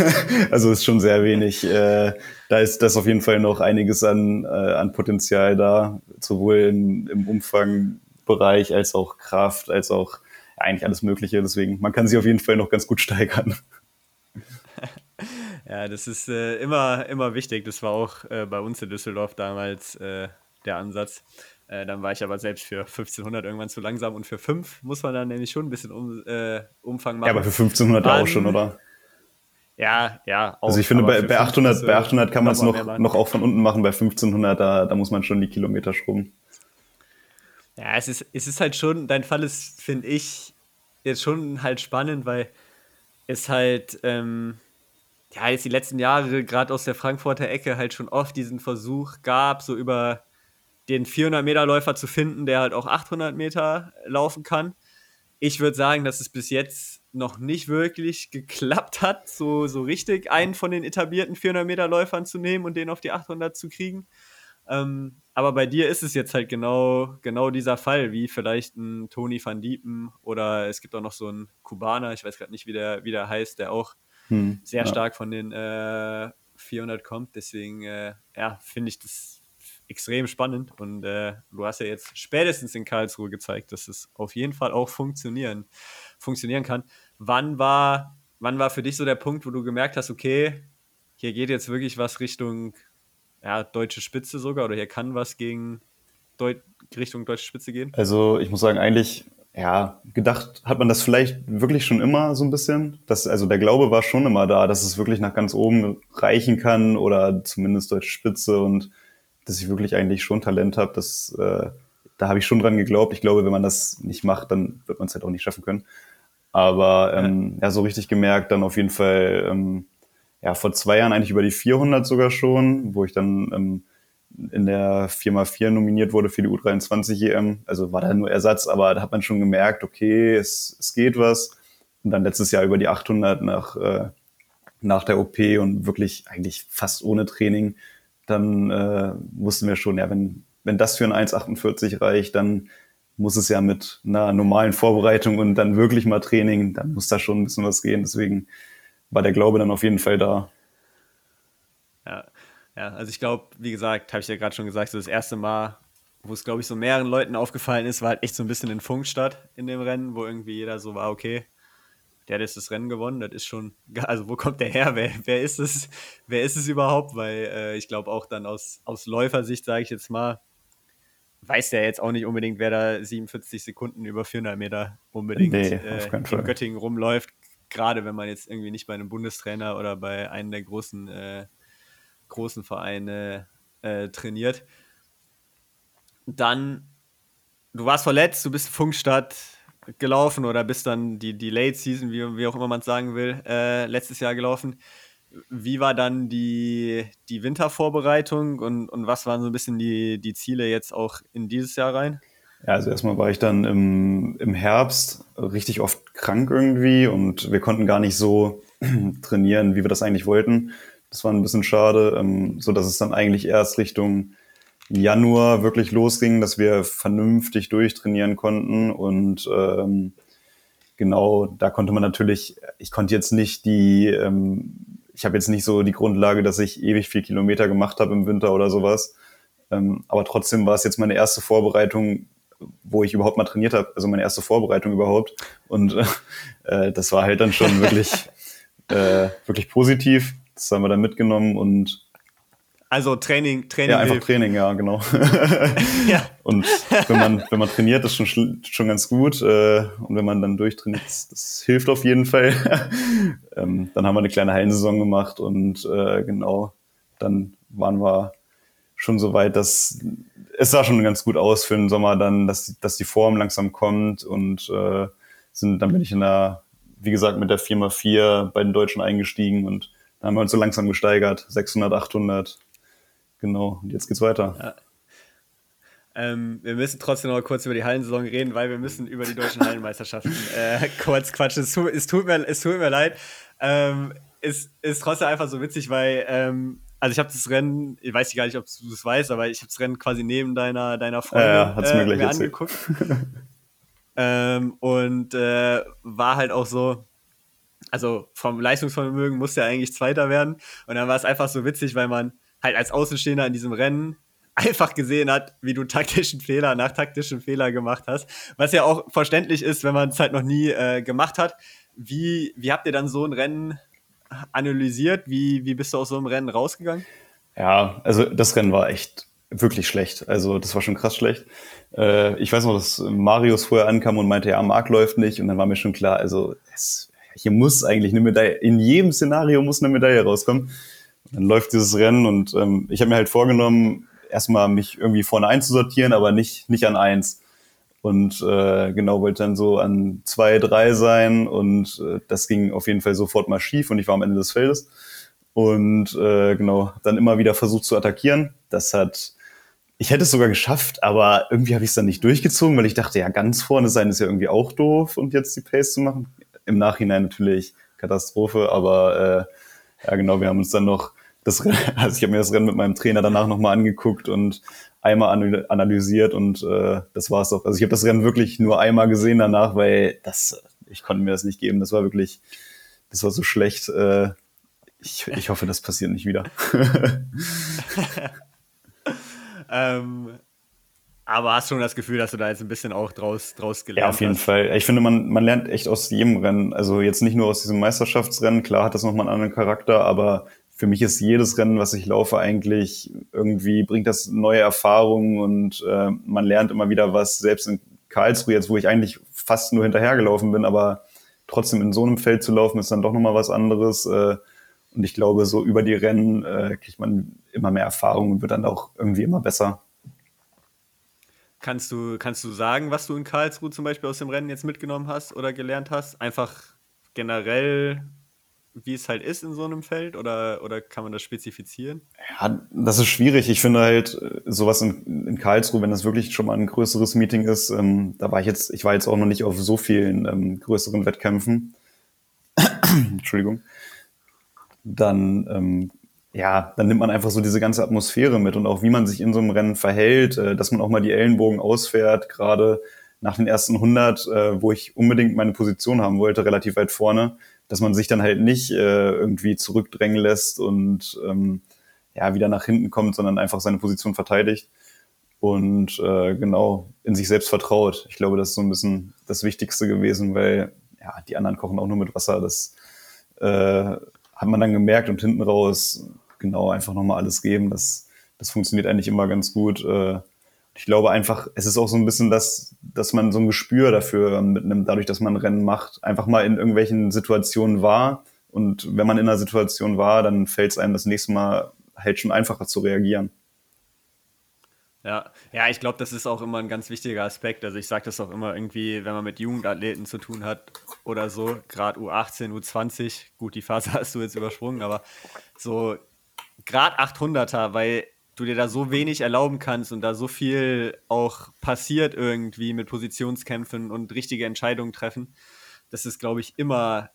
also ist schon sehr wenig. Äh, da ist das auf jeden Fall noch einiges an, äh, an Potenzial da, sowohl in, im Umfangbereich als auch Kraft, als auch eigentlich alles Mögliche. Deswegen, man kann sie auf jeden Fall noch ganz gut steigern. Ja, das ist äh, immer, immer wichtig. Das war auch äh, bei uns in Düsseldorf damals äh, der Ansatz. Äh, dann war ich aber selbst für 1500 irgendwann zu langsam und für 5 muss man dann nämlich schon ein bisschen um, äh, Umfang machen. Ja, aber für 1500 Wann, auch schon, oder? Ja, ja. Auch, also ich finde, bei, bei, 800, bei 800 kann man es noch, noch auch von unten machen, bei 1500, da, da muss man schon die Kilometer schrubben. Ja, es ist, es ist halt schon, dein Fall ist, finde ich, jetzt schon halt spannend, weil es halt, ähm, ja, jetzt die letzten Jahre gerade aus der Frankfurter Ecke halt schon oft diesen Versuch gab, so über den 400-Meter-Läufer zu finden, der halt auch 800 Meter laufen kann. Ich würde sagen, dass es bis jetzt noch nicht wirklich geklappt hat, so, so richtig einen von den etablierten 400-Meter-Läufern zu nehmen und den auf die 800 zu kriegen. Ähm, aber bei dir ist es jetzt halt genau, genau dieser Fall, wie vielleicht ein Tony van Diepen oder es gibt auch noch so einen Kubaner, ich weiß gerade nicht, wie der, wie der heißt, der auch hm, sehr ja. stark von den äh, 400 kommt. Deswegen äh, ja, finde ich das extrem spannend und äh, du hast ja jetzt spätestens in Karlsruhe gezeigt, dass es auf jeden Fall auch funktionieren, funktionieren kann. Wann war, wann war für dich so der Punkt, wo du gemerkt hast, okay, hier geht jetzt wirklich was Richtung ja, deutsche Spitze sogar oder hier kann was gegen Deut Richtung deutsche Spitze gehen? Also ich muss sagen, eigentlich ja, gedacht hat man das vielleicht wirklich schon immer so ein bisschen. Das, also der Glaube war schon immer da, dass es wirklich nach ganz oben reichen kann oder zumindest deutsche Spitze und dass ich wirklich eigentlich schon Talent habe. Das, äh, da habe ich schon dran geglaubt. Ich glaube, wenn man das nicht macht, dann wird man es halt auch nicht schaffen können. Aber ähm, ja. ja, so richtig gemerkt, dann auf jeden Fall ähm, ja vor zwei Jahren eigentlich über die 400 sogar schon, wo ich dann ähm, in der 4x4 nominiert wurde für die U23 EM. Also war da nur Ersatz, aber da hat man schon gemerkt, okay, es, es geht was. und dann letztes Jahr über die 800 nach, äh, nach der OP und wirklich eigentlich fast ohne Training, dann äh, wussten wir schon, ja, wenn, wenn das für ein 1,48 reicht, dann muss es ja mit einer normalen Vorbereitung und dann wirklich mal Training, dann muss da schon ein bisschen was gehen. Deswegen war der Glaube dann auf jeden Fall da. Ja, also ich glaube, wie gesagt, habe ich ja gerade schon gesagt, so das erste Mal, wo es, glaube ich, so mehreren Leuten aufgefallen ist, war halt echt so ein bisschen in Funkstadt in dem Rennen, wo irgendwie jeder so war, okay, der hat jetzt das Rennen gewonnen, das ist schon, also wo kommt der her? Wer, wer ist es? Wer ist es überhaupt? Weil äh, ich glaube auch dann aus, aus Läufersicht, sage ich jetzt mal, weiß der jetzt auch nicht unbedingt, wer da 47 Sekunden über 400 Meter unbedingt nee, äh, in Göttingen rumläuft. Gerade wenn man jetzt irgendwie nicht bei einem Bundestrainer oder bei einem der großen, äh, großen Vereine äh, trainiert. Dann, du warst verletzt, du bist Funkstadt gelaufen oder bist dann die, die Late Season, wie, wie auch immer man es sagen will, äh, letztes Jahr gelaufen. Wie war dann die, die Wintervorbereitung und, und was waren so ein bisschen die, die Ziele jetzt auch in dieses Jahr rein? Ja, also erstmal war ich dann im, im Herbst richtig oft krank irgendwie und wir konnten gar nicht so trainieren, wie wir das eigentlich wollten. Das war ein bisschen schade, ähm, so dass es dann eigentlich erst Richtung Januar wirklich losging, dass wir vernünftig durchtrainieren konnten und ähm, genau, da konnte man natürlich, ich konnte jetzt nicht die, ähm, ich habe jetzt nicht so die Grundlage, dass ich ewig viel Kilometer gemacht habe im Winter oder sowas. Ähm, aber trotzdem war es jetzt meine erste Vorbereitung, wo ich überhaupt mal trainiert habe, also meine erste Vorbereitung überhaupt. Und äh, das war halt dann schon wirklich, äh, wirklich positiv. Das haben wir dann mitgenommen und also Training, Training. Ja, einfach hilft. Training, ja, genau. ja. Und wenn man, wenn man trainiert, ist schon, schon ganz gut. Äh, und wenn man dann durchtrainiert, das, das hilft auf jeden Fall. ähm, dann haben wir eine kleine Hallensaison gemacht und äh, genau, dann waren wir schon so weit, dass es sah schon ganz gut aus für den Sommer dann, dass, dass die Form langsam kommt und äh, sind, dann bin ich in der, wie gesagt, mit der 4x4 bei den Deutschen eingestiegen und dann haben wir uns so langsam gesteigert, 600, 800, Genau, und jetzt geht's weiter. Ja. Ähm, wir müssen trotzdem noch kurz über die Hallensaison reden, weil wir müssen über die deutschen Hallenmeisterschaften äh, kurz quatschen. Es, es, tut, mir, es tut mir leid. Ähm, es ist trotzdem einfach so witzig, weil, ähm, also ich habe das Rennen, ich weiß gar nicht, ob du das weißt, aber ich habe das Rennen quasi neben deiner, deiner Freundin ja, ja, äh, mir, mir angeguckt. ähm, und äh, war halt auch so, also vom Leistungsvermögen musste er eigentlich Zweiter werden. Und dann war es einfach so witzig, weil man halt als Außenstehender in diesem Rennen einfach gesehen hat, wie du taktischen Fehler nach taktischen Fehler gemacht hast. Was ja auch verständlich ist, wenn man es halt noch nie äh, gemacht hat. Wie, wie habt ihr dann so ein Rennen analysiert? Wie, wie bist du aus so einem Rennen rausgegangen? Ja, also das Rennen war echt wirklich schlecht. Also das war schon krass schlecht. Äh, ich weiß noch, dass Marius vorher ankam und meinte, ja, Marc läuft nicht. Und dann war mir schon klar, also es, hier muss eigentlich eine Medaille, in jedem Szenario muss eine Medaille rauskommen. Dann läuft dieses Rennen und ähm, ich habe mir halt vorgenommen, erstmal mich irgendwie vorne einzusortieren, aber nicht, nicht an eins. Und äh, genau wollte dann so an zwei, drei sein und äh, das ging auf jeden Fall sofort mal schief und ich war am Ende des Feldes. Und äh, genau, dann immer wieder versucht zu attackieren. Das hat, ich hätte es sogar geschafft, aber irgendwie habe ich es dann nicht durchgezogen, weil ich dachte, ja, ganz vorne sein ist ja irgendwie auch doof und jetzt die Pace zu machen. Im Nachhinein natürlich Katastrophe, aber äh, ja genau, wir haben uns dann noch das Rennen, also ich habe mir das Rennen mit meinem Trainer danach nochmal angeguckt und einmal analysiert und äh, das war's auch. Also ich habe das Rennen wirklich nur einmal gesehen danach, weil das, ich konnte mir das nicht geben. Das war wirklich, das war so schlecht. Äh, ich, ich hoffe, das passiert nicht wieder. ähm, aber hast du schon das Gefühl, dass du da jetzt ein bisschen auch draus, draus gelernt hast? Ja, auf jeden hast? Fall. Ich finde, man, man lernt echt aus jedem Rennen. Also jetzt nicht nur aus diesem Meisterschaftsrennen. Klar hat das nochmal einen anderen Charakter, aber für mich ist jedes Rennen, was ich laufe, eigentlich irgendwie bringt das neue Erfahrungen und äh, man lernt immer wieder was, selbst in Karlsruhe jetzt, wo ich eigentlich fast nur hinterhergelaufen bin, aber trotzdem in so einem Feld zu laufen, ist dann doch nochmal was anderes. Äh, und ich glaube, so über die Rennen äh, kriegt man immer mehr Erfahrung und wird dann auch irgendwie immer besser. Kannst du, kannst du sagen, was du in Karlsruhe zum Beispiel aus dem Rennen jetzt mitgenommen hast oder gelernt hast? Einfach generell wie es halt ist in so einem Feld oder, oder kann man das spezifizieren? Ja, das ist schwierig. Ich finde halt äh, sowas in, in Karlsruhe, wenn das wirklich schon mal ein größeres Meeting ist, ähm, da war ich jetzt, ich war jetzt auch noch nicht auf so vielen ähm, größeren Wettkämpfen. Entschuldigung, dann ähm, ja, dann nimmt man einfach so diese ganze Atmosphäre mit und auch wie man sich in so einem Rennen verhält, äh, dass man auch mal die Ellenbogen ausfährt, gerade nach den ersten 100, äh, wo ich unbedingt meine Position haben wollte, relativ weit vorne, dass man sich dann halt nicht äh, irgendwie zurückdrängen lässt und ähm, ja, wieder nach hinten kommt, sondern einfach seine Position verteidigt und äh, genau in sich selbst vertraut. Ich glaube, das ist so ein bisschen das Wichtigste gewesen, weil ja, die anderen kochen auch nur mit Wasser. Das äh, hat man dann gemerkt und hinten raus genau einfach nochmal alles geben. Das, das funktioniert eigentlich immer ganz gut. Äh, ich glaube einfach, es ist auch so ein bisschen das, dass man so ein Gespür dafür mitnimmt, dadurch, dass man Rennen macht, einfach mal in irgendwelchen Situationen war. Und wenn man in einer Situation war, dann fällt es einem das nächste Mal halt schon einfacher zu reagieren. Ja, ja, ich glaube, das ist auch immer ein ganz wichtiger Aspekt. Also ich sage das auch immer irgendwie, wenn man mit Jugendathleten zu tun hat oder so, gerade U18, U20, gut, die Phase hast du jetzt übersprungen, aber so gerade 800er, weil du dir da so wenig erlauben kannst und da so viel auch passiert irgendwie mit Positionskämpfen und richtige Entscheidungen treffen, dass es, glaube ich, immer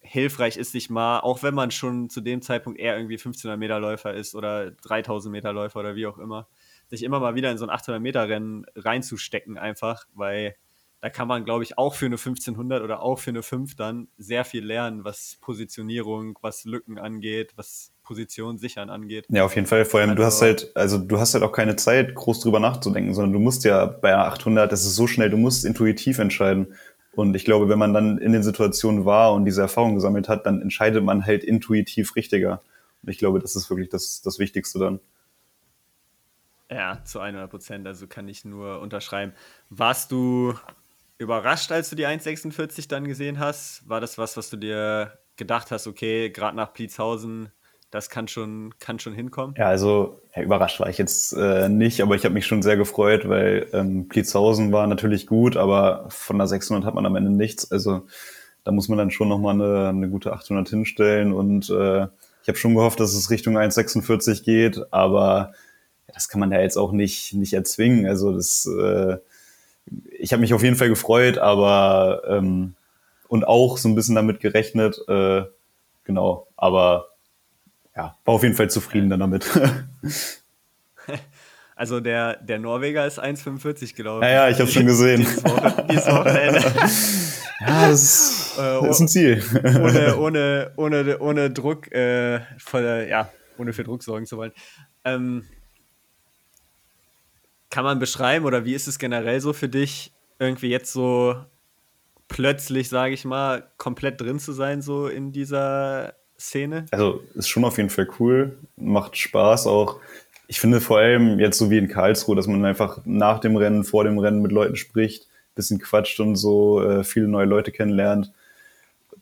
hilfreich ist, sich mal, auch wenn man schon zu dem Zeitpunkt eher irgendwie 1500 Meter Läufer ist oder 3000 Meter Läufer oder wie auch immer, sich immer mal wieder in so ein 800 Meter Rennen reinzustecken einfach, weil da kann man, glaube ich, auch für eine 1500 oder auch für eine 5 dann sehr viel lernen, was Positionierung, was Lücken angeht, was Position sichern angeht. Ja, auf jeden Fall. Vor allem, also, du hast halt, also du hast halt auch keine Zeit, groß drüber nachzudenken, sondern du musst ja bei 800, das ist so schnell, du musst intuitiv entscheiden. Und ich glaube, wenn man dann in den Situationen war und diese Erfahrung gesammelt hat, dann entscheidet man halt intuitiv richtiger. Und ich glaube, das ist wirklich das, das Wichtigste dann. Ja, zu 100 Prozent. Also kann ich nur unterschreiben. Warst du überrascht, als du die 1,46 dann gesehen hast? War das was, was du dir gedacht hast, okay, gerade nach Pliezhausen, das kann schon, kann schon hinkommen? Ja, also ja, überrascht war ich jetzt äh, nicht, aber ich habe mich schon sehr gefreut, weil ähm, Pliezhausen war natürlich gut, aber von der 600 hat man am Ende nichts. Also da muss man dann schon nochmal eine, eine gute 800 hinstellen und äh, ich habe schon gehofft, dass es Richtung 1,46 geht, aber das kann man ja jetzt auch nicht, nicht erzwingen. Also das, äh, ich habe mich auf jeden Fall gefreut, aber ähm, und auch so ein bisschen damit gerechnet, äh, genau, aber ja, war auf jeden Fall zufrieden dann damit. Also der, der Norweger ist 1,45 gelaufen. Ja, ja, ich habe schon gesehen. Dieses, Woche, dieses Wochenende. ja, das ist, das ist ein Ziel. ohne, ohne, ohne, ohne Druck, äh, voll, ja, ohne für Druck sorgen zu wollen. Ähm, kann man beschreiben oder wie ist es generell so für dich, irgendwie jetzt so plötzlich, sage ich mal, komplett drin zu sein, so in dieser Szene? Also ist schon auf jeden Fall cool, macht Spaß auch. Ich finde vor allem jetzt so wie in Karlsruhe, dass man einfach nach dem Rennen, vor dem Rennen mit Leuten spricht, bisschen quatscht und so äh, viele neue Leute kennenlernt.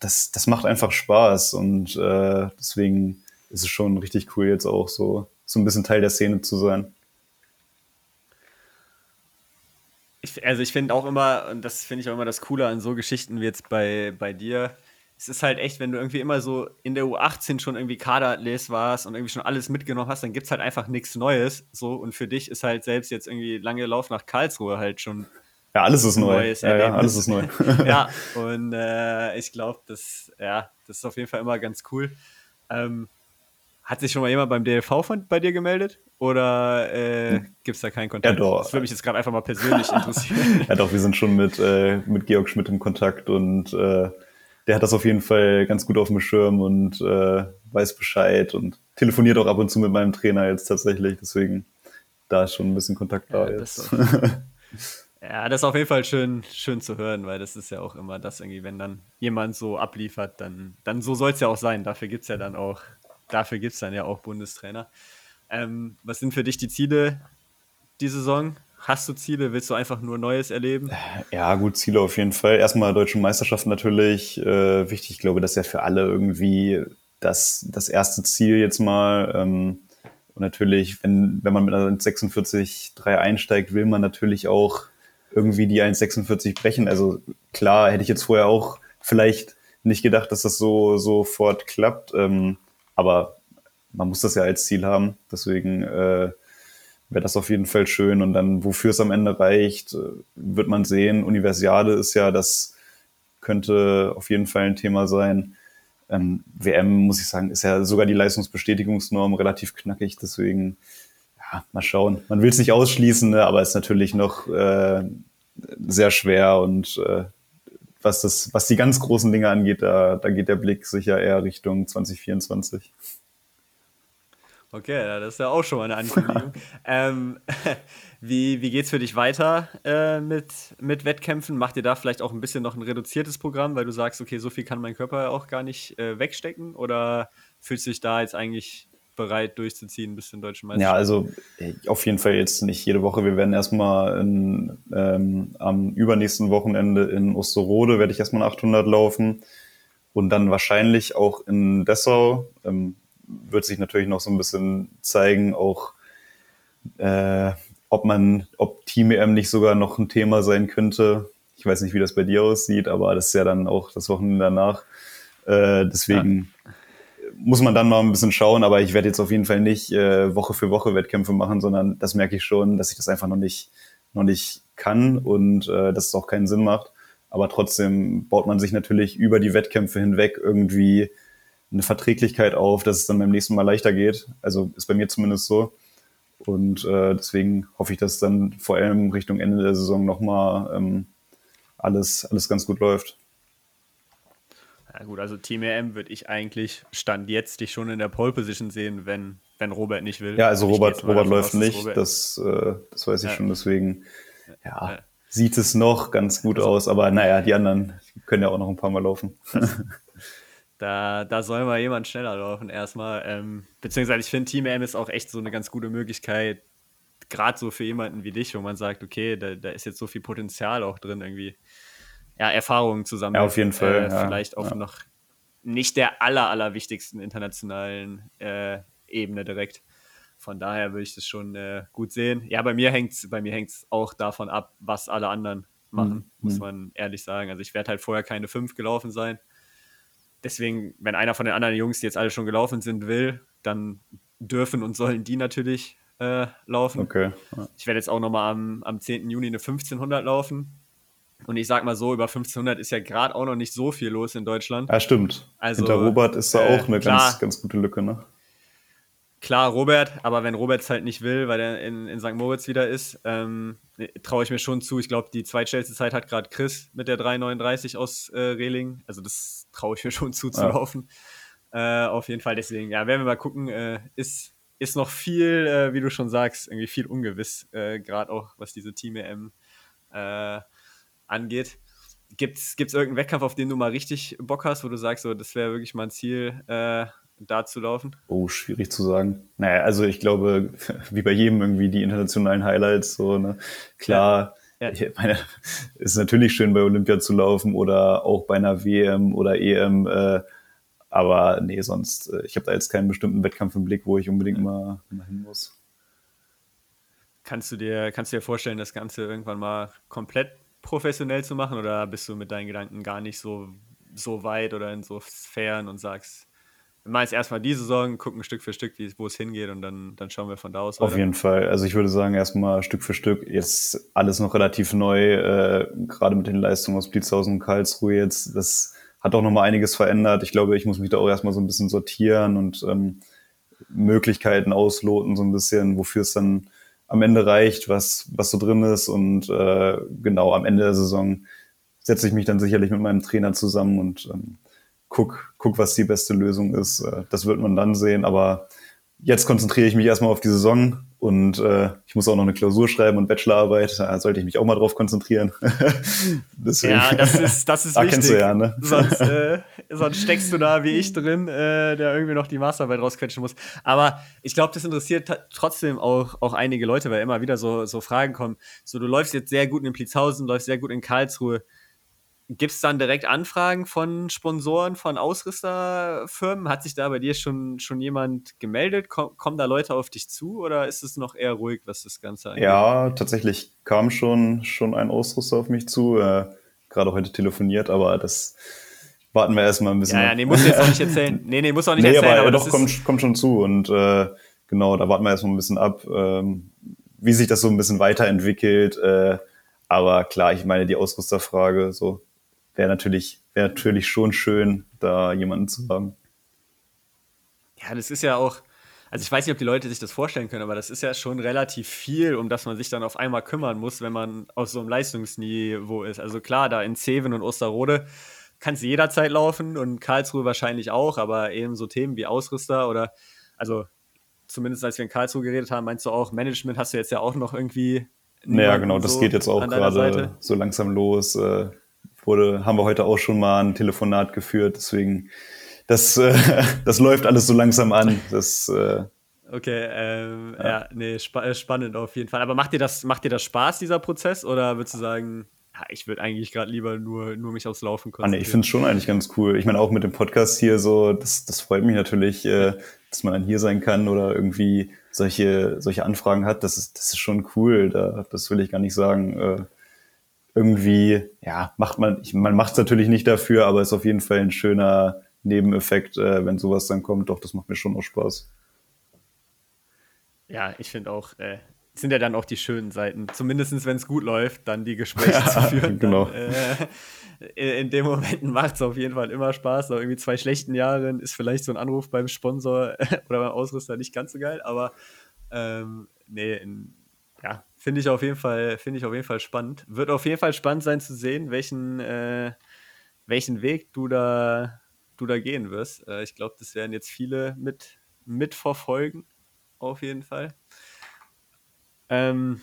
Das, das macht einfach Spaß und äh, deswegen ist es schon richtig cool, jetzt auch so, so ein bisschen Teil der Szene zu sein. ich, also ich finde auch immer, und das finde ich auch immer das Coole an so Geschichten wie jetzt bei, bei dir, es ist halt echt, wenn du irgendwie immer so in der U18 schon irgendwie Kaderles warst und irgendwie schon alles mitgenommen hast, dann gibt es halt einfach nichts Neues. So, und für dich ist halt selbst jetzt irgendwie lange Lauf nach Karlsruhe halt schon. Ja, alles ist neu. Ja, ja, alles ist neu. ja, und äh, ich glaube, das, ja, das ist auf jeden Fall immer ganz cool. Ähm, hat sich schon mal jemand beim DLV von, bei dir gemeldet? Oder äh, hm. gibt es da keinen Kontakt? Ja, doch. Das würde mich jetzt gerade einfach mal persönlich interessieren. ja, doch, wir sind schon mit, äh, mit Georg Schmidt im Kontakt und äh, der hat das auf jeden Fall ganz gut auf dem Schirm und äh, weiß Bescheid und telefoniert auch ab und zu mit meinem Trainer jetzt tatsächlich. Deswegen da ist schon ein bisschen Kontakt da ja, jetzt. ja, das ist auf jeden Fall schön, schön zu hören, weil das ist ja auch immer das irgendwie, wenn dann jemand so abliefert, dann, dann so soll es ja auch sein. Dafür gibt es ja dann auch dafür gibt es dann ja auch Bundestrainer. Ähm, was sind für dich die Ziele die Saison? Hast du Ziele? Willst du einfach nur Neues erleben? Ja, gut, Ziele auf jeden Fall. Erstmal deutsche Meisterschaft natürlich äh, wichtig. Ich glaube, das ist ja für alle irgendwie das, das erste Ziel jetzt mal. Ähm, und natürlich, wenn, wenn man mit einer 1,46,3 einsteigt, will man natürlich auch irgendwie die 1,46 brechen. Also klar, hätte ich jetzt vorher auch vielleicht nicht gedacht, dass das so sofort klappt. Ähm, aber man muss das ja als Ziel haben. Deswegen äh, wäre das auf jeden Fall schön. Und dann, wofür es am Ende reicht, äh, wird man sehen. Universiade ist ja, das könnte auf jeden Fall ein Thema sein. Ähm, WM, muss ich sagen, ist ja sogar die Leistungsbestätigungsnorm relativ knackig, deswegen ja, mal schauen. Man will es nicht ausschließen, ne, aber es ist natürlich noch äh, sehr schwer und äh, was, das, was die ganz großen Dinge angeht, da, da geht der Blick sicher eher Richtung 2024. Okay, das ist ja auch schon mal eine Ankündigung. ähm, wie wie geht es für dich weiter äh, mit, mit Wettkämpfen? Macht ihr da vielleicht auch ein bisschen noch ein reduziertes Programm, weil du sagst, okay, so viel kann mein Körper auch gar nicht äh, wegstecken? Oder fühlst du dich da jetzt eigentlich bereit durchzuziehen bis zum deutschen Meisterschaft? Ja, also auf jeden Fall jetzt nicht jede Woche. Wir werden erstmal in, ähm, am übernächsten Wochenende in Osterode werde ich erstmal 800 laufen und dann wahrscheinlich auch in Dessau. Ähm, wird sich natürlich noch so ein bisschen zeigen, auch äh, ob man, ob Team EM nicht sogar noch ein Thema sein könnte. Ich weiß nicht, wie das bei dir aussieht, aber das ist ja dann auch das Wochenende danach. Äh, deswegen ja muss man dann mal ein bisschen schauen, aber ich werde jetzt auf jeden Fall nicht äh, Woche für Woche Wettkämpfe machen, sondern das merke ich schon, dass ich das einfach noch nicht, noch nicht kann und äh, dass es auch keinen Sinn macht. Aber trotzdem baut man sich natürlich über die Wettkämpfe hinweg irgendwie eine Verträglichkeit auf, dass es dann beim nächsten Mal leichter geht. Also ist bei mir zumindest so. Und äh, deswegen hoffe ich, dass dann vor allem Richtung Ende der Saison nochmal ähm, alles, alles ganz gut läuft. Ja gut, also Team EM würde ich eigentlich Stand jetzt dich schon in der Pole Position sehen, wenn, wenn Robert nicht will. Ja, also Robert, Robert läuft nicht, Robert das, äh, das weiß ich ja. schon, deswegen ja, ja, sieht es noch ganz gut also, aus, aber naja, die anderen können ja auch noch ein paar Mal laufen. da, da soll mal jemand schneller laufen erstmal. Ähm, beziehungsweise ich finde, Team EM ist auch echt so eine ganz gute Möglichkeit, gerade so für jemanden wie dich, wo man sagt, okay, da, da ist jetzt so viel Potenzial auch drin irgendwie ja, Erfahrungen zusammen. Ja, auf jeden Fall. Äh, ja, vielleicht auf ja. noch nicht der aller, allerwichtigsten internationalen äh, Ebene direkt. Von daher würde ich das schon äh, gut sehen. Ja, bei mir hängt es bei mir hängt's auch davon ab, was alle anderen machen, mhm. muss man ehrlich sagen. Also ich werde halt vorher keine fünf gelaufen sein. Deswegen, wenn einer von den anderen Jungs, die jetzt alle schon gelaufen sind, will, dann dürfen und sollen die natürlich äh, laufen. Okay. Ja. Ich werde jetzt auch nochmal am, am 10. Juni eine 1500 laufen. Und ich sag mal so, über 1500 ist ja gerade auch noch nicht so viel los in Deutschland. Ja, stimmt. Also, Hinter Robert ist da äh, auch eine klar, ganz, ganz gute Lücke, ne? Klar, Robert, aber wenn Robert es halt nicht will, weil er in, in St. Moritz wieder ist, ähm, traue ich mir schon zu. Ich glaube, die zweitschnellste Zeit hat gerade Chris mit der 3,39 aus äh, Reling. Also das traue ich mir schon zu, zu ja. laufen. Äh, auf jeden Fall. Deswegen, ja, werden wir mal gucken. Äh, ist, ist noch viel, äh, wie du schon sagst, irgendwie viel ungewiss, äh, gerade auch was diese Team-EM äh, angeht. Gibt es irgendeinen Wettkampf, auf den du mal richtig Bock hast, wo du sagst, so, das wäre wirklich mal ein Ziel, äh, da zu laufen? Oh, schwierig zu sagen. Naja, also ich glaube, wie bei jedem irgendwie die internationalen Highlights, so, ne? Klar, ja. Ja. Ich meine, ist natürlich schön bei Olympia zu laufen oder auch bei einer WM oder EM, äh, aber nee, sonst, äh, ich habe da jetzt keinen bestimmten Wettkampf im Blick, wo ich unbedingt mal, mal hin muss. Kannst du dir, kannst du dir vorstellen, das Ganze irgendwann mal komplett professionell zu machen oder bist du mit deinen Gedanken gar nicht so, so weit oder in so Sphären und sagst, jetzt erstmal die Saison, gucken Stück für Stück, wo es hingeht und dann, dann schauen wir von da aus weiter. Auf jeden Fall. Also ich würde sagen, erstmal Stück für Stück. Jetzt alles noch relativ neu, äh, gerade mit den Leistungen aus Blitzhausen und Karlsruhe jetzt. Das hat auch nochmal einiges verändert. Ich glaube, ich muss mich da auch erstmal so ein bisschen sortieren und ähm, Möglichkeiten ausloten, so ein bisschen, wofür es dann am Ende reicht, was, was so drin ist. Und äh, genau am Ende der Saison setze ich mich dann sicherlich mit meinem Trainer zusammen und ähm, guck, guck, was die beste Lösung ist. Äh, das wird man dann sehen. Aber jetzt konzentriere ich mich erstmal auf die Saison und äh, ich muss auch noch eine Klausur schreiben und Bachelorarbeit. Da sollte ich mich auch mal drauf konzentrieren. Deswegen. Ja, das ist, das ist ah, wichtig. Du ja, ne? sonst, äh, sonst steckst du da wie ich drin, äh, der irgendwie noch die Masterarbeit rausquetschen muss. Aber ich glaube, das interessiert trotzdem auch, auch einige Leute, weil immer wieder so, so Fragen kommen. So, du läufst jetzt sehr gut in Plitzhausen, läufst sehr gut in Karlsruhe Gibt es dann direkt Anfragen von Sponsoren, von Ausrüsterfirmen? Hat sich da bei dir schon, schon jemand gemeldet? Komm, kommen da Leute auf dich zu oder ist es noch eher ruhig, was das Ganze angeht? Ja, tatsächlich kam schon, schon ein Ausrüster auf mich zu. Äh, Gerade heute telefoniert, aber das warten wir erstmal ein bisschen. Ja, ja nee, muss jetzt auch nicht erzählen. Nee, nee, muss auch nicht nee, erzählen. Aber, aber doch, kommt, kommt schon zu. Und äh, genau, da warten wir erstmal ein bisschen ab, ähm, wie sich das so ein bisschen weiterentwickelt. Äh, aber klar, ich meine, die Ausrüsterfrage, so wäre natürlich, wäre natürlich schon schön, da jemanden zu haben. Ja, das ist ja auch, also ich weiß nicht, ob die Leute sich das vorstellen können, aber das ist ja schon relativ viel, um das man sich dann auf einmal kümmern muss, wenn man auf so einem Leistungsniveau ist. Also klar, da in Zeven und Osterrode kann es jederzeit laufen und Karlsruhe wahrscheinlich auch, aber eben so Themen wie Ausrüster oder, also zumindest als wir in Karlsruhe geredet haben, meinst du auch, Management hast du jetzt ja auch noch irgendwie. Naja, genau, das so geht jetzt auch gerade so langsam los. Äh, wurde, haben wir heute auch schon mal ein Telefonat geführt, deswegen das, äh, das läuft alles so langsam an. Das, äh, okay, ähm, ja. ja, nee, spa äh, spannend auf jeden Fall. Aber macht dir das, macht dir das Spaß, dieser Prozess, oder würdest du sagen, ja, ich würde eigentlich gerade lieber nur, nur mich aufs Laufen konzentrieren? Ah, nee, ich finde es schon eigentlich ganz cool. Ich meine, auch mit dem Podcast hier so, das, das freut mich natürlich, äh, dass man dann hier sein kann oder irgendwie solche, solche Anfragen hat. Das ist, das ist schon cool. Da, das will ich gar nicht sagen. Äh, irgendwie, ja, macht man, ich, man macht es natürlich nicht dafür, aber ist auf jeden Fall ein schöner, Nebeneffekt, äh, wenn sowas dann kommt. Doch, das macht mir schon auch Spaß. Ja, ich finde auch, äh, sind ja dann auch die schönen Seiten. Zumindest wenn es gut läuft, dann die Gespräche ja, zu führen. Genau. Dann, äh, in dem Moment macht es auf jeden Fall immer Spaß. Aber irgendwie zwei schlechten Jahren ist vielleicht so ein Anruf beim Sponsor oder beim Ausrüster nicht ganz so geil. Aber ähm, nee, in, ja, finde ich auf jeden Fall, finde ich auf jeden Fall spannend. Wird auf jeden Fall spannend sein zu sehen, welchen, äh, welchen Weg du da du da gehen wirst. Äh, ich glaube, das werden jetzt viele mit mitverfolgen, auf jeden Fall. Ähm,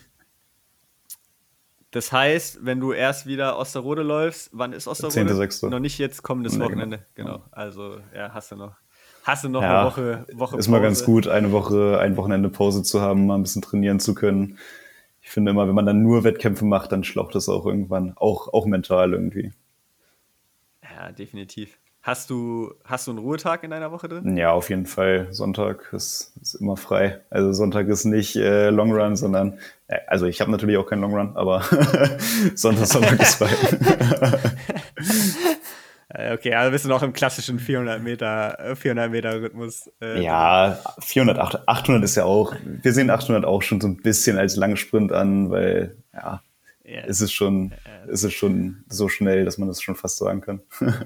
das heißt, wenn du erst wieder Osterrode läufst, wann ist Osterrode? 10.6. Noch nicht jetzt kommendes nee, Wochenende. Genau. genau. Also, ja, hast du noch. Hast du noch ja, eine Woche, Woche Ist mal ganz gut, eine Woche, ein Wochenende Pause zu haben, mal ein bisschen trainieren zu können. Ich finde immer, wenn man dann nur Wettkämpfe macht, dann schlaucht das auch irgendwann, auch, auch mental irgendwie. Ja, definitiv. Hast du, hast du einen Ruhetag in deiner Woche drin? Ja, auf jeden Fall. Sonntag ist, ist immer frei. Also Sonntag ist nicht äh, Long Run, sondern, äh, also ich habe natürlich auch keinen Long Run, aber Sonntag, Sonntag ist frei. Äh, okay, also bist du noch im klassischen 400 Meter, 400 äh, Meter Rhythmus. Äh, ja, 400, 800 ist ja auch, wir sehen 800 auch schon so ein bisschen als Langsprint an, weil, ja, yeah. ist es schon, yeah. ist es schon so schnell, dass man das schon fast sagen kann.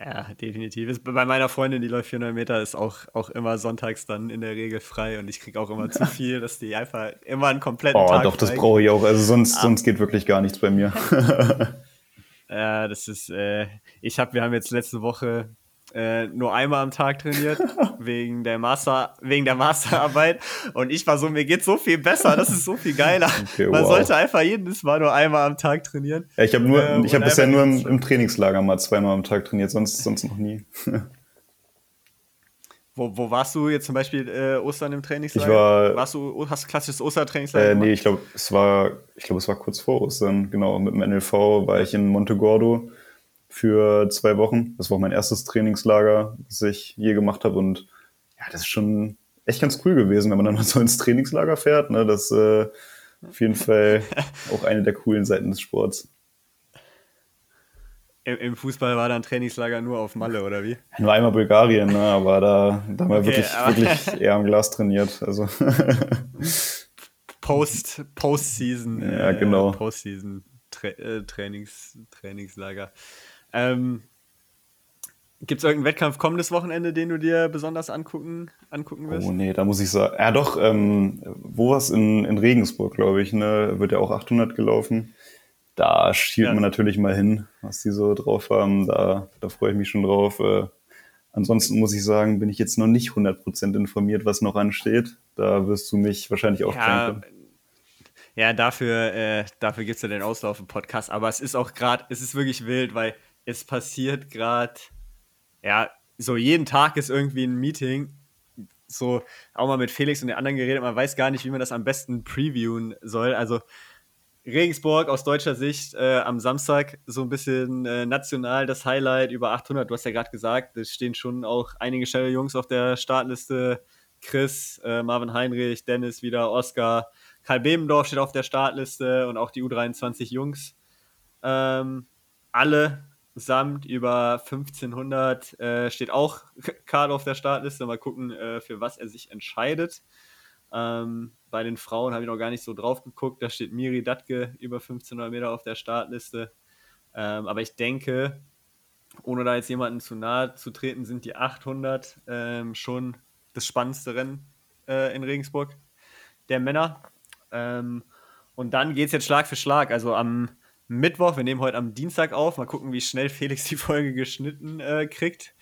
Ja, definitiv. Ist bei meiner Freundin, die läuft 400 Meter, ist auch, auch immer sonntags dann in der Regel frei und ich kriege auch immer zu viel, dass die einfach immer einen kompletten oh, Tag doch, das brauche ich auch. Also sonst, ah. sonst geht wirklich gar nichts bei mir. ja, das ist, äh, ich habe, wir haben jetzt letzte Woche äh, nur einmal am Tag trainiert, wegen der Master, wegen der Masterarbeit. Und ich war so, mir geht so viel besser, das ist so viel geiler. Okay, Man wow. sollte einfach jedes Mal nur einmal am Tag trainieren. Ja, ich habe nur, äh, ich habe bisher nur im, im, Trainingslager mal zweimal am Tag trainiert, sonst, sonst noch nie. Wo, wo warst du jetzt zum Beispiel äh, Ostern im Trainingslager? Ich war, warst du, hast du klassisches Ostertrainingslager? Äh, nee, ich glaube, es war, ich glaube, es war kurz vor Ostern, genau. Mit dem NLV war ich in Montegordo für zwei Wochen. Das war auch mein erstes Trainingslager, das ich je gemacht habe. Und ja, das ist schon echt ganz cool gewesen, wenn man dann mal so ins Trainingslager fährt. Ne? Das ist äh, auf jeden Fall auch eine der coolen Seiten des Sports. Im, Fußball war dann Trainingslager nur auf Malle, oder wie? Nur einmal Bulgarien, ne? aber da, da haben wir okay, wirklich, wirklich eher am Glas trainiert. Also. Post, Postseason. Ja, genau. Äh, Postseason Tra äh, Trainings, Trainingslager. Ähm, Gibt es irgendeinen Wettkampf kommendes Wochenende, den du dir besonders angucken, angucken wirst? Oh nee, da muss ich sagen. Ja doch, ähm, wo was in, in Regensburg, glaube ich, ne? wird ja auch 800 gelaufen. Da schielt ja. man natürlich mal hin, was die so drauf haben. Da, da freue ich mich schon drauf. Äh, ansonsten muss ich sagen, bin ich jetzt noch nicht 100% informiert, was noch ansteht. Da wirst du mich wahrscheinlich auch ja, Ja, dafür, äh, dafür gibt es ja den Auslaufen-Podcast. Aber es ist auch gerade, es ist wirklich wild, weil es passiert gerade, ja, so jeden Tag ist irgendwie ein Meeting. So auch mal mit Felix und den anderen geredet. Man weiß gar nicht, wie man das am besten previewen soll. Also Regensburg aus deutscher Sicht äh, am Samstag so ein bisschen äh, national das Highlight über 800. Du hast ja gerade gesagt, es stehen schon auch einige schnelle Jungs auf der Startliste. Chris, äh, Marvin Heinrich, Dennis wieder, Oscar, Karl Bebendorf steht auf der Startliste und auch die U23 Jungs. Ähm, alle samt über 1500 äh, steht auch Karl auf der Startliste. Mal gucken, äh, für was er sich entscheidet. Ähm, bei den Frauen habe ich noch gar nicht so drauf geguckt. Da steht Miri Datke über 1500 Meter auf der Startliste. Ähm, aber ich denke, ohne da jetzt jemanden zu nahe zu treten, sind die 800 ähm, schon das spannendste Rennen äh, in Regensburg der Männer. Ähm, und dann geht es jetzt Schlag für Schlag. Also am Mittwoch, wir nehmen heute am Dienstag auf, mal gucken, wie schnell Felix die Folge geschnitten äh, kriegt.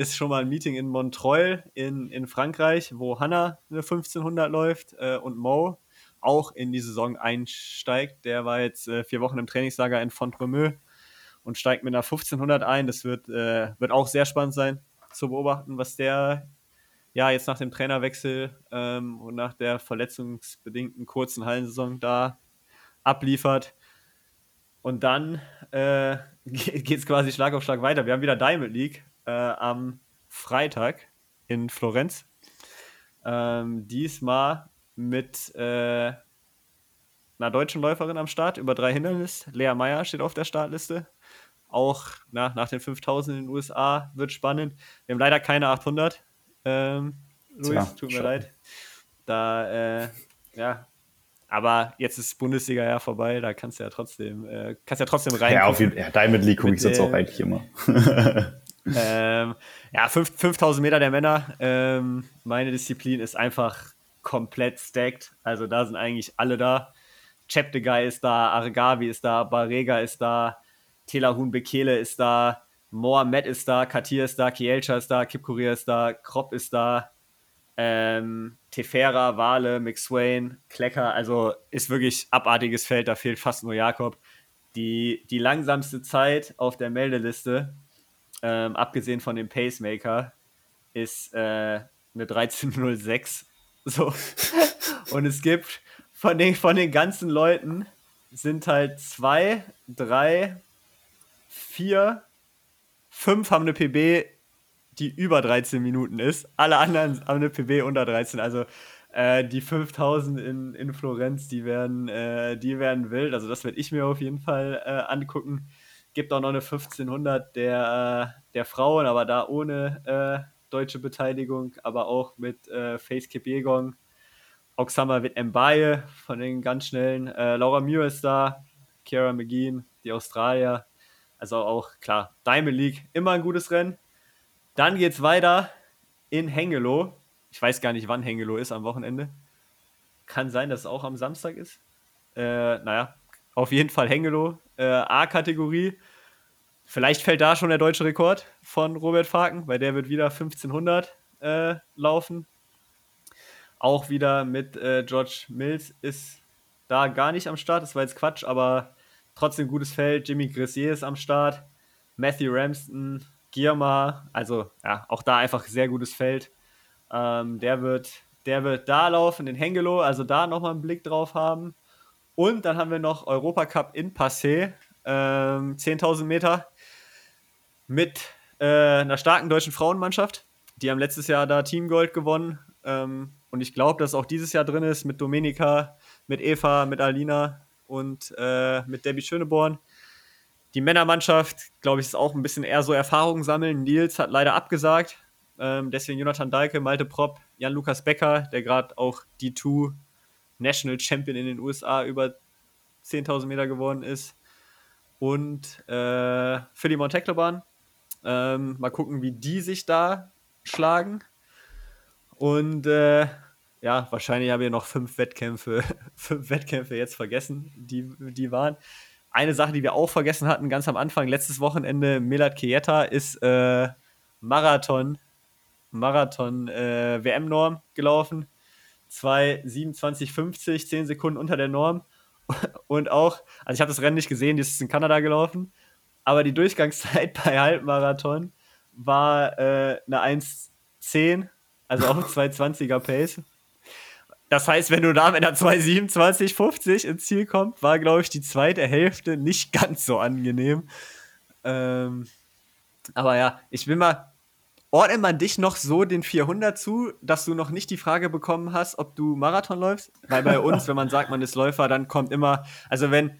Ist schon mal ein Meeting in Montreuil in, in Frankreich, wo Hanna eine 1500 läuft äh, und Mo auch in die Saison einsteigt. Der war jetzt äh, vier Wochen im Trainingslager in Fontremeux und steigt mit einer 1500 ein. Das wird, äh, wird auch sehr spannend sein zu beobachten, was der ja jetzt nach dem Trainerwechsel ähm, und nach der verletzungsbedingten kurzen Hallensaison da abliefert. Und dann äh, geht es quasi Schlag auf Schlag weiter. Wir haben wieder Diamond League äh, am Freitag in Florenz. Ähm, diesmal mit äh, einer deutschen Läuferin am Start über drei Hindernisse. Lea Meyer steht auf der Startliste. Auch na, nach den 5000 in den USA wird spannend. Wir haben leider keine 800. Ähm, Luis, ja, tut mir schon. leid. Da, äh, ja, aber jetzt ist Bundesliga ja vorbei, da kannst du ja trotzdem, äh, kannst ja trotzdem rein. Ja, auf jeden Fall. Ja, Diamond League gucke ich sonst auch eigentlich immer. ähm, ja, 5000 Meter der Männer. Ähm, meine Disziplin ist einfach komplett stacked. Also da sind eigentlich alle da. Cheptegei ist da, Argavi ist da, Barrega ist da, Telahun Bekele ist da, Mohamed ist da, Katir ist da, Kielcha ist da, Kipkoria ist da, Kropp ist da, ähm, Tefera, Wale, McSwain, Klecker, also ist wirklich abartiges Feld, da fehlt fast nur Jakob. Die, die langsamste Zeit auf der Meldeliste, ähm, abgesehen von dem Pacemaker, ist äh, eine 1306. So. Und es gibt von den, von den ganzen Leuten sind halt zwei, drei, vier, fünf haben eine PB die über 13 Minuten ist. Alle anderen haben eine PB unter 13. Also äh, die 5000 in, in Florenz, die werden, äh, die werden wild. Also das werde ich mir auf jeden Fall äh, angucken. Gibt auch noch eine 1500 der, äh, der Frauen, aber da ohne äh, deutsche Beteiligung, aber auch mit äh, Face Kipiegon. Oksama mit Mbaye von den ganz schnellen. Laura Muir ist da. Kiara McGean, die Australier. Also auch klar, Diamond League, immer ein gutes Rennen. Dann geht es weiter in Hengelo. Ich weiß gar nicht, wann Hengelo ist am Wochenende. Kann sein, dass es auch am Samstag ist. Äh, naja, auf jeden Fall Hengelo. Äh, A-Kategorie. Vielleicht fällt da schon der deutsche Rekord von Robert Faken, weil der wird wieder 1500 äh, laufen. Auch wieder mit äh, George Mills ist da gar nicht am Start. Das war jetzt Quatsch, aber trotzdem gutes Feld. Jimmy Gressier ist am Start. Matthew Ramston, Girma, also ja, auch da einfach sehr gutes Feld. Ähm, der, wird, der wird da laufen in Hengelo, also da nochmal einen Blick drauf haben. Und dann haben wir noch Europacup in Passé, ähm, 10.000 Meter mit äh, einer starken deutschen Frauenmannschaft. Die haben letztes Jahr da Teamgold gewonnen. Ähm, und ich glaube, dass auch dieses Jahr drin ist mit Domenica, mit Eva, mit Alina und äh, mit Debbie Schöneborn. Die Männermannschaft, glaube ich, ist auch ein bisschen eher so Erfahrungen sammeln. Nils hat leider abgesagt. Ähm, deswegen Jonathan Dahlke, Malte Propp, Jan-Lukas Becker, der gerade auch D2 National Champion in den USA über 10.000 Meter geworden ist. Und äh, Philly Monteckleban. Ähm, mal gucken, wie die sich da schlagen. Und äh, ja, wahrscheinlich habe ich noch fünf Wettkämpfe, fünf Wettkämpfe jetzt vergessen, die, die waren. Eine Sache, die wir auch vergessen hatten, ganz am Anfang, letztes Wochenende, Milad Kieta ist äh, Marathon, Marathon äh, WM-Norm gelaufen. 2,27,50, 10 Sekunden unter der Norm. Und auch, also ich habe das Rennen nicht gesehen, die ist in Kanada gelaufen, aber die Durchgangszeit bei Halbmarathon war äh, eine 1,10, also auch 2,20er Pace. Das heißt, wenn du da mit einer 2,27,50 ins Ziel kommst, war, glaube ich, die zweite Hälfte nicht ganz so angenehm. Ähm, aber ja, ich will mal, ordnet man dich noch so den 400 zu, dass du noch nicht die Frage bekommen hast, ob du Marathon läufst? Weil bei uns, wenn man sagt, man ist Läufer, dann kommt immer, also wenn,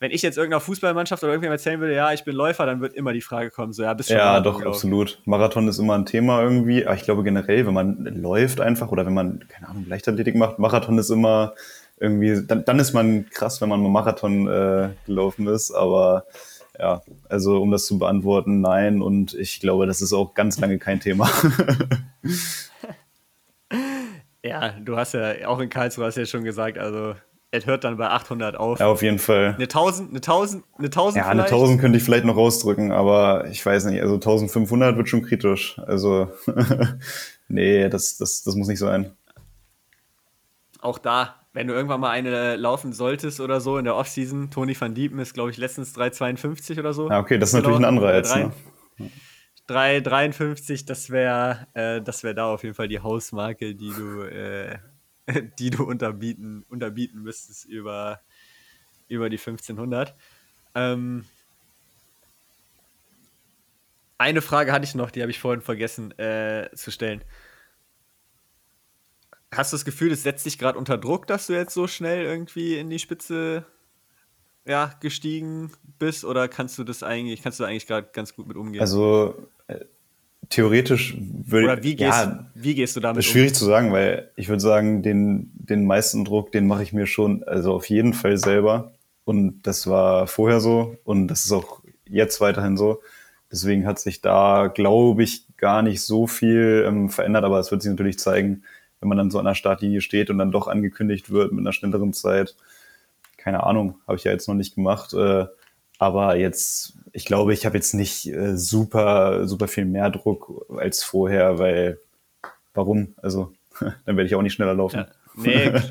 wenn ich jetzt irgendeiner Fußballmannschaft oder irgendjemand erzählen würde, ja, ich bin Läufer, dann wird immer die Frage kommen, so, ja, bist du Ja, doch, absolut. Marathon ist immer ein Thema irgendwie. Aber ich glaube generell, wenn man läuft einfach oder wenn man, keine Ahnung, Leichtathletik macht, Marathon ist immer irgendwie, dann, dann ist man krass, wenn man mal Marathon äh, gelaufen ist, aber ja, also um das zu beantworten, nein. Und ich glaube, das ist auch ganz lange kein Thema. ja, du hast ja auch in Karlsruhe hast ja schon gesagt, also es hört dann bei 800 auf. Ja, auf jeden Fall. Eine 1000, eine 1000, eine 1000 Ja, eine 1000 könnte ich vielleicht noch rausdrücken, aber ich weiß nicht, also 1500 wird schon kritisch. Also, nee, das, das, das muss nicht sein. Auch da, wenn du irgendwann mal eine laufen solltest oder so in der Offseason, Toni van Diepen ist, glaube ich, letztens 3,52 oder so. Ja, okay, das ist natürlich ein Anreiz. 3, ne? 3,53, das wäre äh, wär da auf jeden Fall die Hausmarke, die du, äh, die du unterbieten, unterbieten müsstest über, über die 1500. Ähm, eine Frage hatte ich noch, die habe ich vorhin vergessen äh, zu stellen. Hast du das Gefühl, es setzt dich gerade unter Druck, dass du jetzt so schnell irgendwie in die Spitze ja, gestiegen bist? Oder kannst du das eigentlich, kannst du eigentlich gerade ganz gut mit umgehen? Also äh, theoretisch würde Oder wie gehst, ja, wie gehst du damit das ist schwierig um? zu sagen, weil ich würde sagen, den, den meisten Druck, den mache ich mir schon, also auf jeden Fall selber. Und das war vorher so und das ist auch jetzt weiterhin so. Deswegen hat sich da, glaube ich, gar nicht so viel ähm, verändert, aber es wird sich natürlich zeigen, wenn man dann so an der Startlinie steht und dann doch angekündigt wird mit einer schnelleren Zeit. Keine Ahnung, habe ich ja jetzt noch nicht gemacht. Äh, aber jetzt, ich glaube, ich habe jetzt nicht äh, super, super viel mehr Druck als vorher, weil warum? Also, dann werde ich auch nicht schneller laufen. Ja, nee.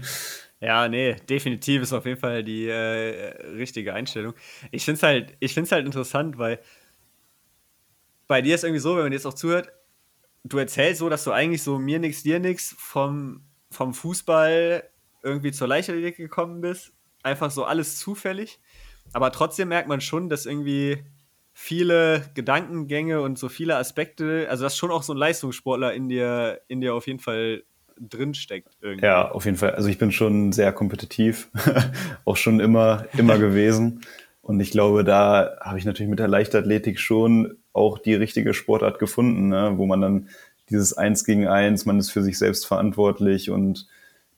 Ja, nee, definitiv ist auf jeden Fall die äh, richtige Einstellung. Ich finde es halt, halt interessant, weil bei dir ist irgendwie so, wenn man jetzt auch zuhört, du erzählst so, dass du eigentlich so mir nix, dir nix vom, vom Fußball irgendwie zur Leichtathletik gekommen bist. Einfach so alles zufällig. Aber trotzdem merkt man schon, dass irgendwie viele Gedankengänge und so viele Aspekte, also dass schon auch so ein Leistungssportler in dir, in dir auf jeden Fall drinsteckt. Irgendwie. Ja, auf jeden Fall. Also ich bin schon sehr kompetitiv, auch schon immer, immer gewesen. Und ich glaube, da habe ich natürlich mit der Leichtathletik schon auch die richtige Sportart gefunden, ne? wo man dann dieses Eins gegen Eins, man ist für sich selbst verantwortlich und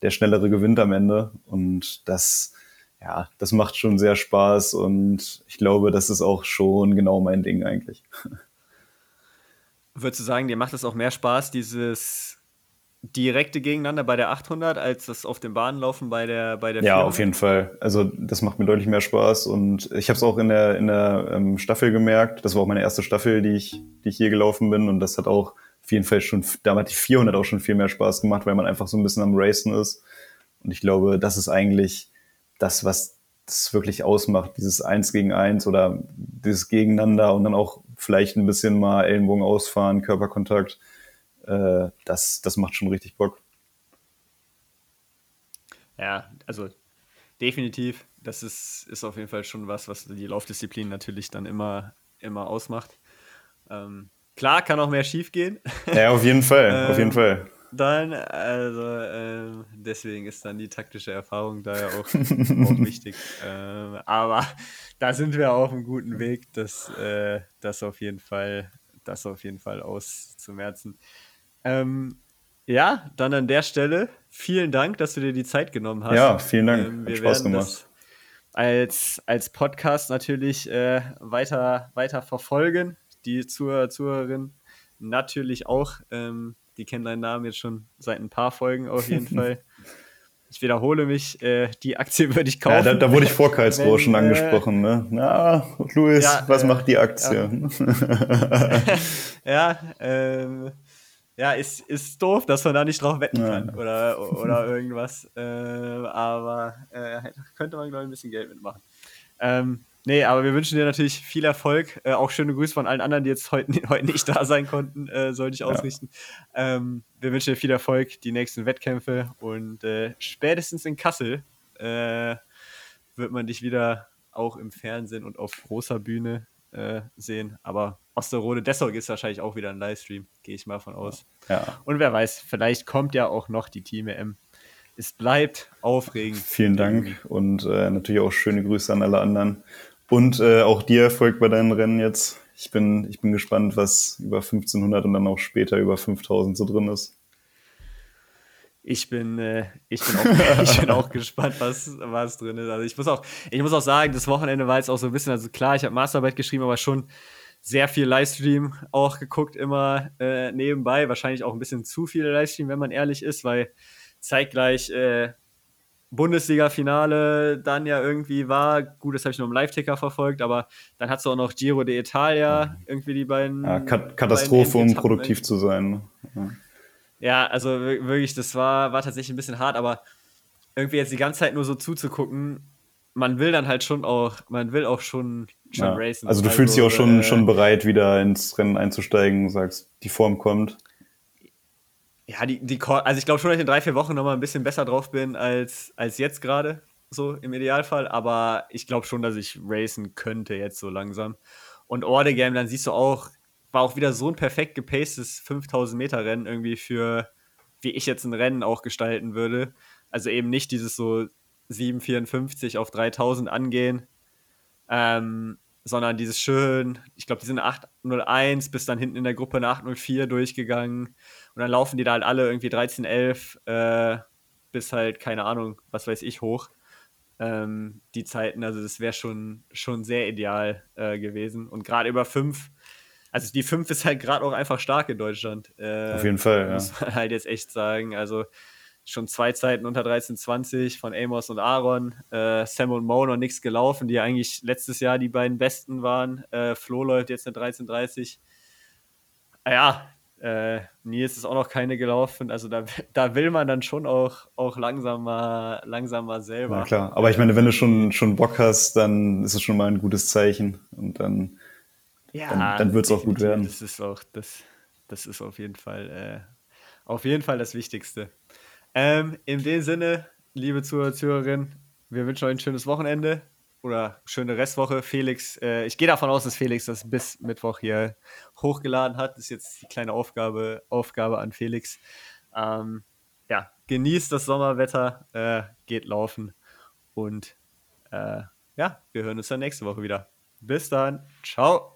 der Schnellere gewinnt am Ende. Und das, ja, das macht schon sehr Spaß und ich glaube, das ist auch schon genau mein Ding eigentlich. Würdest du sagen, dir macht es auch mehr Spaß, dieses direkte Gegeneinander bei der 800 als das auf den Bahnen laufen bei der bei der Ja, auf jeden Fall. Also das macht mir deutlich mehr Spaß und ich habe es auch in der in der ähm, Staffel gemerkt. Das war auch meine erste Staffel, die ich die ich hier gelaufen bin und das hat auch auf jeden Fall schon da hat die 400 auch schon viel mehr Spaß gemacht, weil man einfach so ein bisschen am Racen ist und ich glaube, das ist eigentlich das, was das wirklich ausmacht, dieses Eins gegen Eins oder dieses Gegeneinander und dann auch vielleicht ein bisschen mal Ellenbogen ausfahren, Körperkontakt äh, das, das macht schon richtig Bock. Ja, also definitiv. Das ist, ist auf jeden Fall schon was, was die Laufdisziplin natürlich dann immer, immer ausmacht. Ähm, klar, kann auch mehr schief gehen. Ja, auf jeden Fall, ähm, auf jeden Fall. Dann, also ähm, deswegen ist dann die taktische Erfahrung da ja auch, auch wichtig. Ähm, aber da sind wir auf einem guten Weg, das, äh, das auf jeden Fall, das auf jeden Fall auszumerzen. Ähm, ja, dann an der Stelle vielen Dank, dass du dir die Zeit genommen hast. Ja, vielen Dank. Ähm, wir Hat Spaß gemacht. als, als Podcast natürlich äh, weiter, weiter verfolgen. Die Zuhörer, Zuhörerinnen natürlich auch. Ähm, die kennen deinen Namen jetzt schon seit ein paar Folgen auf jeden Fall. Ich wiederhole mich, äh, die Aktie würde ich kaufen. Ja, da, da wurde ich vor Karlsruhe schon äh, angesprochen. Ne? Na, Luis, ja, was äh, macht die Aktie? Ja, ja ähm, ja, ist, ist doof, dass man da nicht drauf wetten kann ja. oder, oder irgendwas. Äh, aber äh, könnte man, glaube ich, ein bisschen Geld mitmachen. Ähm, nee, aber wir wünschen dir natürlich viel Erfolg. Äh, auch schöne Grüße von allen anderen, die jetzt heute, heute nicht da sein konnten, äh, sollte ich ausrichten. Ja. Ähm, wir wünschen dir viel Erfolg, die nächsten Wettkämpfe und äh, spätestens in Kassel äh, wird man dich wieder auch im Fernsehen und auf großer Bühne sehen. Aber Osterode, Dessau ist wahrscheinlich auch wieder ein Livestream, gehe ich mal von aus. Ja. Und wer weiß, vielleicht kommt ja auch noch die Team M. Es bleibt aufregend. Vielen Dank und äh, natürlich auch schöne Grüße an alle anderen. Und äh, auch dir Erfolg bei deinen Rennen jetzt. Ich bin, ich bin gespannt, was über 1500 und dann auch später über 5000 so drin ist. Ich bin, äh, ich bin, auch, ich bin auch gespannt, was, was drin ist. Also ich muss auch, ich muss auch sagen, das Wochenende war jetzt auch so ein bisschen, also klar, ich habe Masterarbeit geschrieben, aber schon sehr viel Livestream auch geguckt, immer äh, nebenbei. Wahrscheinlich auch ein bisschen zu viel Livestream, wenn man ehrlich ist, weil zeitgleich äh, Bundesliga-Finale dann ja irgendwie war. Gut, das habe ich nur im Live-Ticker verfolgt, aber dann hat es auch noch Giro d'Italia, irgendwie die beiden. Ja, Katastrophe, um produktiv zu sein. Ja. ja. also wirklich, das war, war tatsächlich ein bisschen hart, aber irgendwie jetzt die ganze Zeit nur so zuzugucken, man will dann halt schon auch, man will auch schon, schon ja. racen. Also du also, fühlst dich auch schon, äh, schon bereit, wieder ins Rennen einzusteigen, sagst, die Form kommt. Ja, die, die, also ich glaube schon, dass ich in drei, vier Wochen nochmal ein bisschen besser drauf bin als, als jetzt gerade, so im Idealfall. Aber ich glaube schon, dass ich racen könnte jetzt so langsam. Und Game, dann siehst du auch, war auch wieder so ein perfekt gepacedes 5000 Meter Rennen irgendwie für, wie ich jetzt ein Rennen auch gestalten würde. Also eben nicht dieses so 7,54 auf 3000 angehen, ähm, sondern dieses schön, ich glaube, die sind 801 bis dann hinten in der Gruppe eine 804 durchgegangen und dann laufen die da halt alle irgendwie 1311 äh, bis halt, keine Ahnung, was weiß ich, hoch. Ähm, die Zeiten, also das wäre schon, schon sehr ideal äh, gewesen. Und gerade über 5, also die 5 ist halt gerade auch einfach stark in Deutschland. Äh, Auf jeden Fall, ja. Muss man halt jetzt echt sagen. Also schon zwei Zeiten unter 13,20 von Amos und Aaron. Äh, Sam und Mo noch nichts gelaufen, die eigentlich letztes Jahr die beiden besten waren. Äh, Flo läuft jetzt eine 13,30. Ja, äh, Nils ist auch noch keine gelaufen. Also da, da will man dann schon auch, auch langsam, mal, langsam mal selber. Ja, klar. Aber ich meine, wenn du schon, schon Bock hast, dann ist es schon mal ein gutes Zeichen. Und dann, ja, dann, dann wird es auch gut werden. Das ist auch, das, das ist auf jeden Fall, äh, auf jeden Fall das Wichtigste. Ähm, in dem Sinne, liebe Zuhörer, Zuhörerinnen, wir wünschen euch ein schönes Wochenende oder schöne Restwoche. Felix, äh, ich gehe davon aus, dass Felix das bis Mittwoch hier hochgeladen hat. Das ist jetzt die kleine Aufgabe, Aufgabe an Felix. Ähm, ja, genießt das Sommerwetter, äh, geht laufen und äh, ja, wir hören uns dann nächste Woche wieder. Bis dann. Ciao.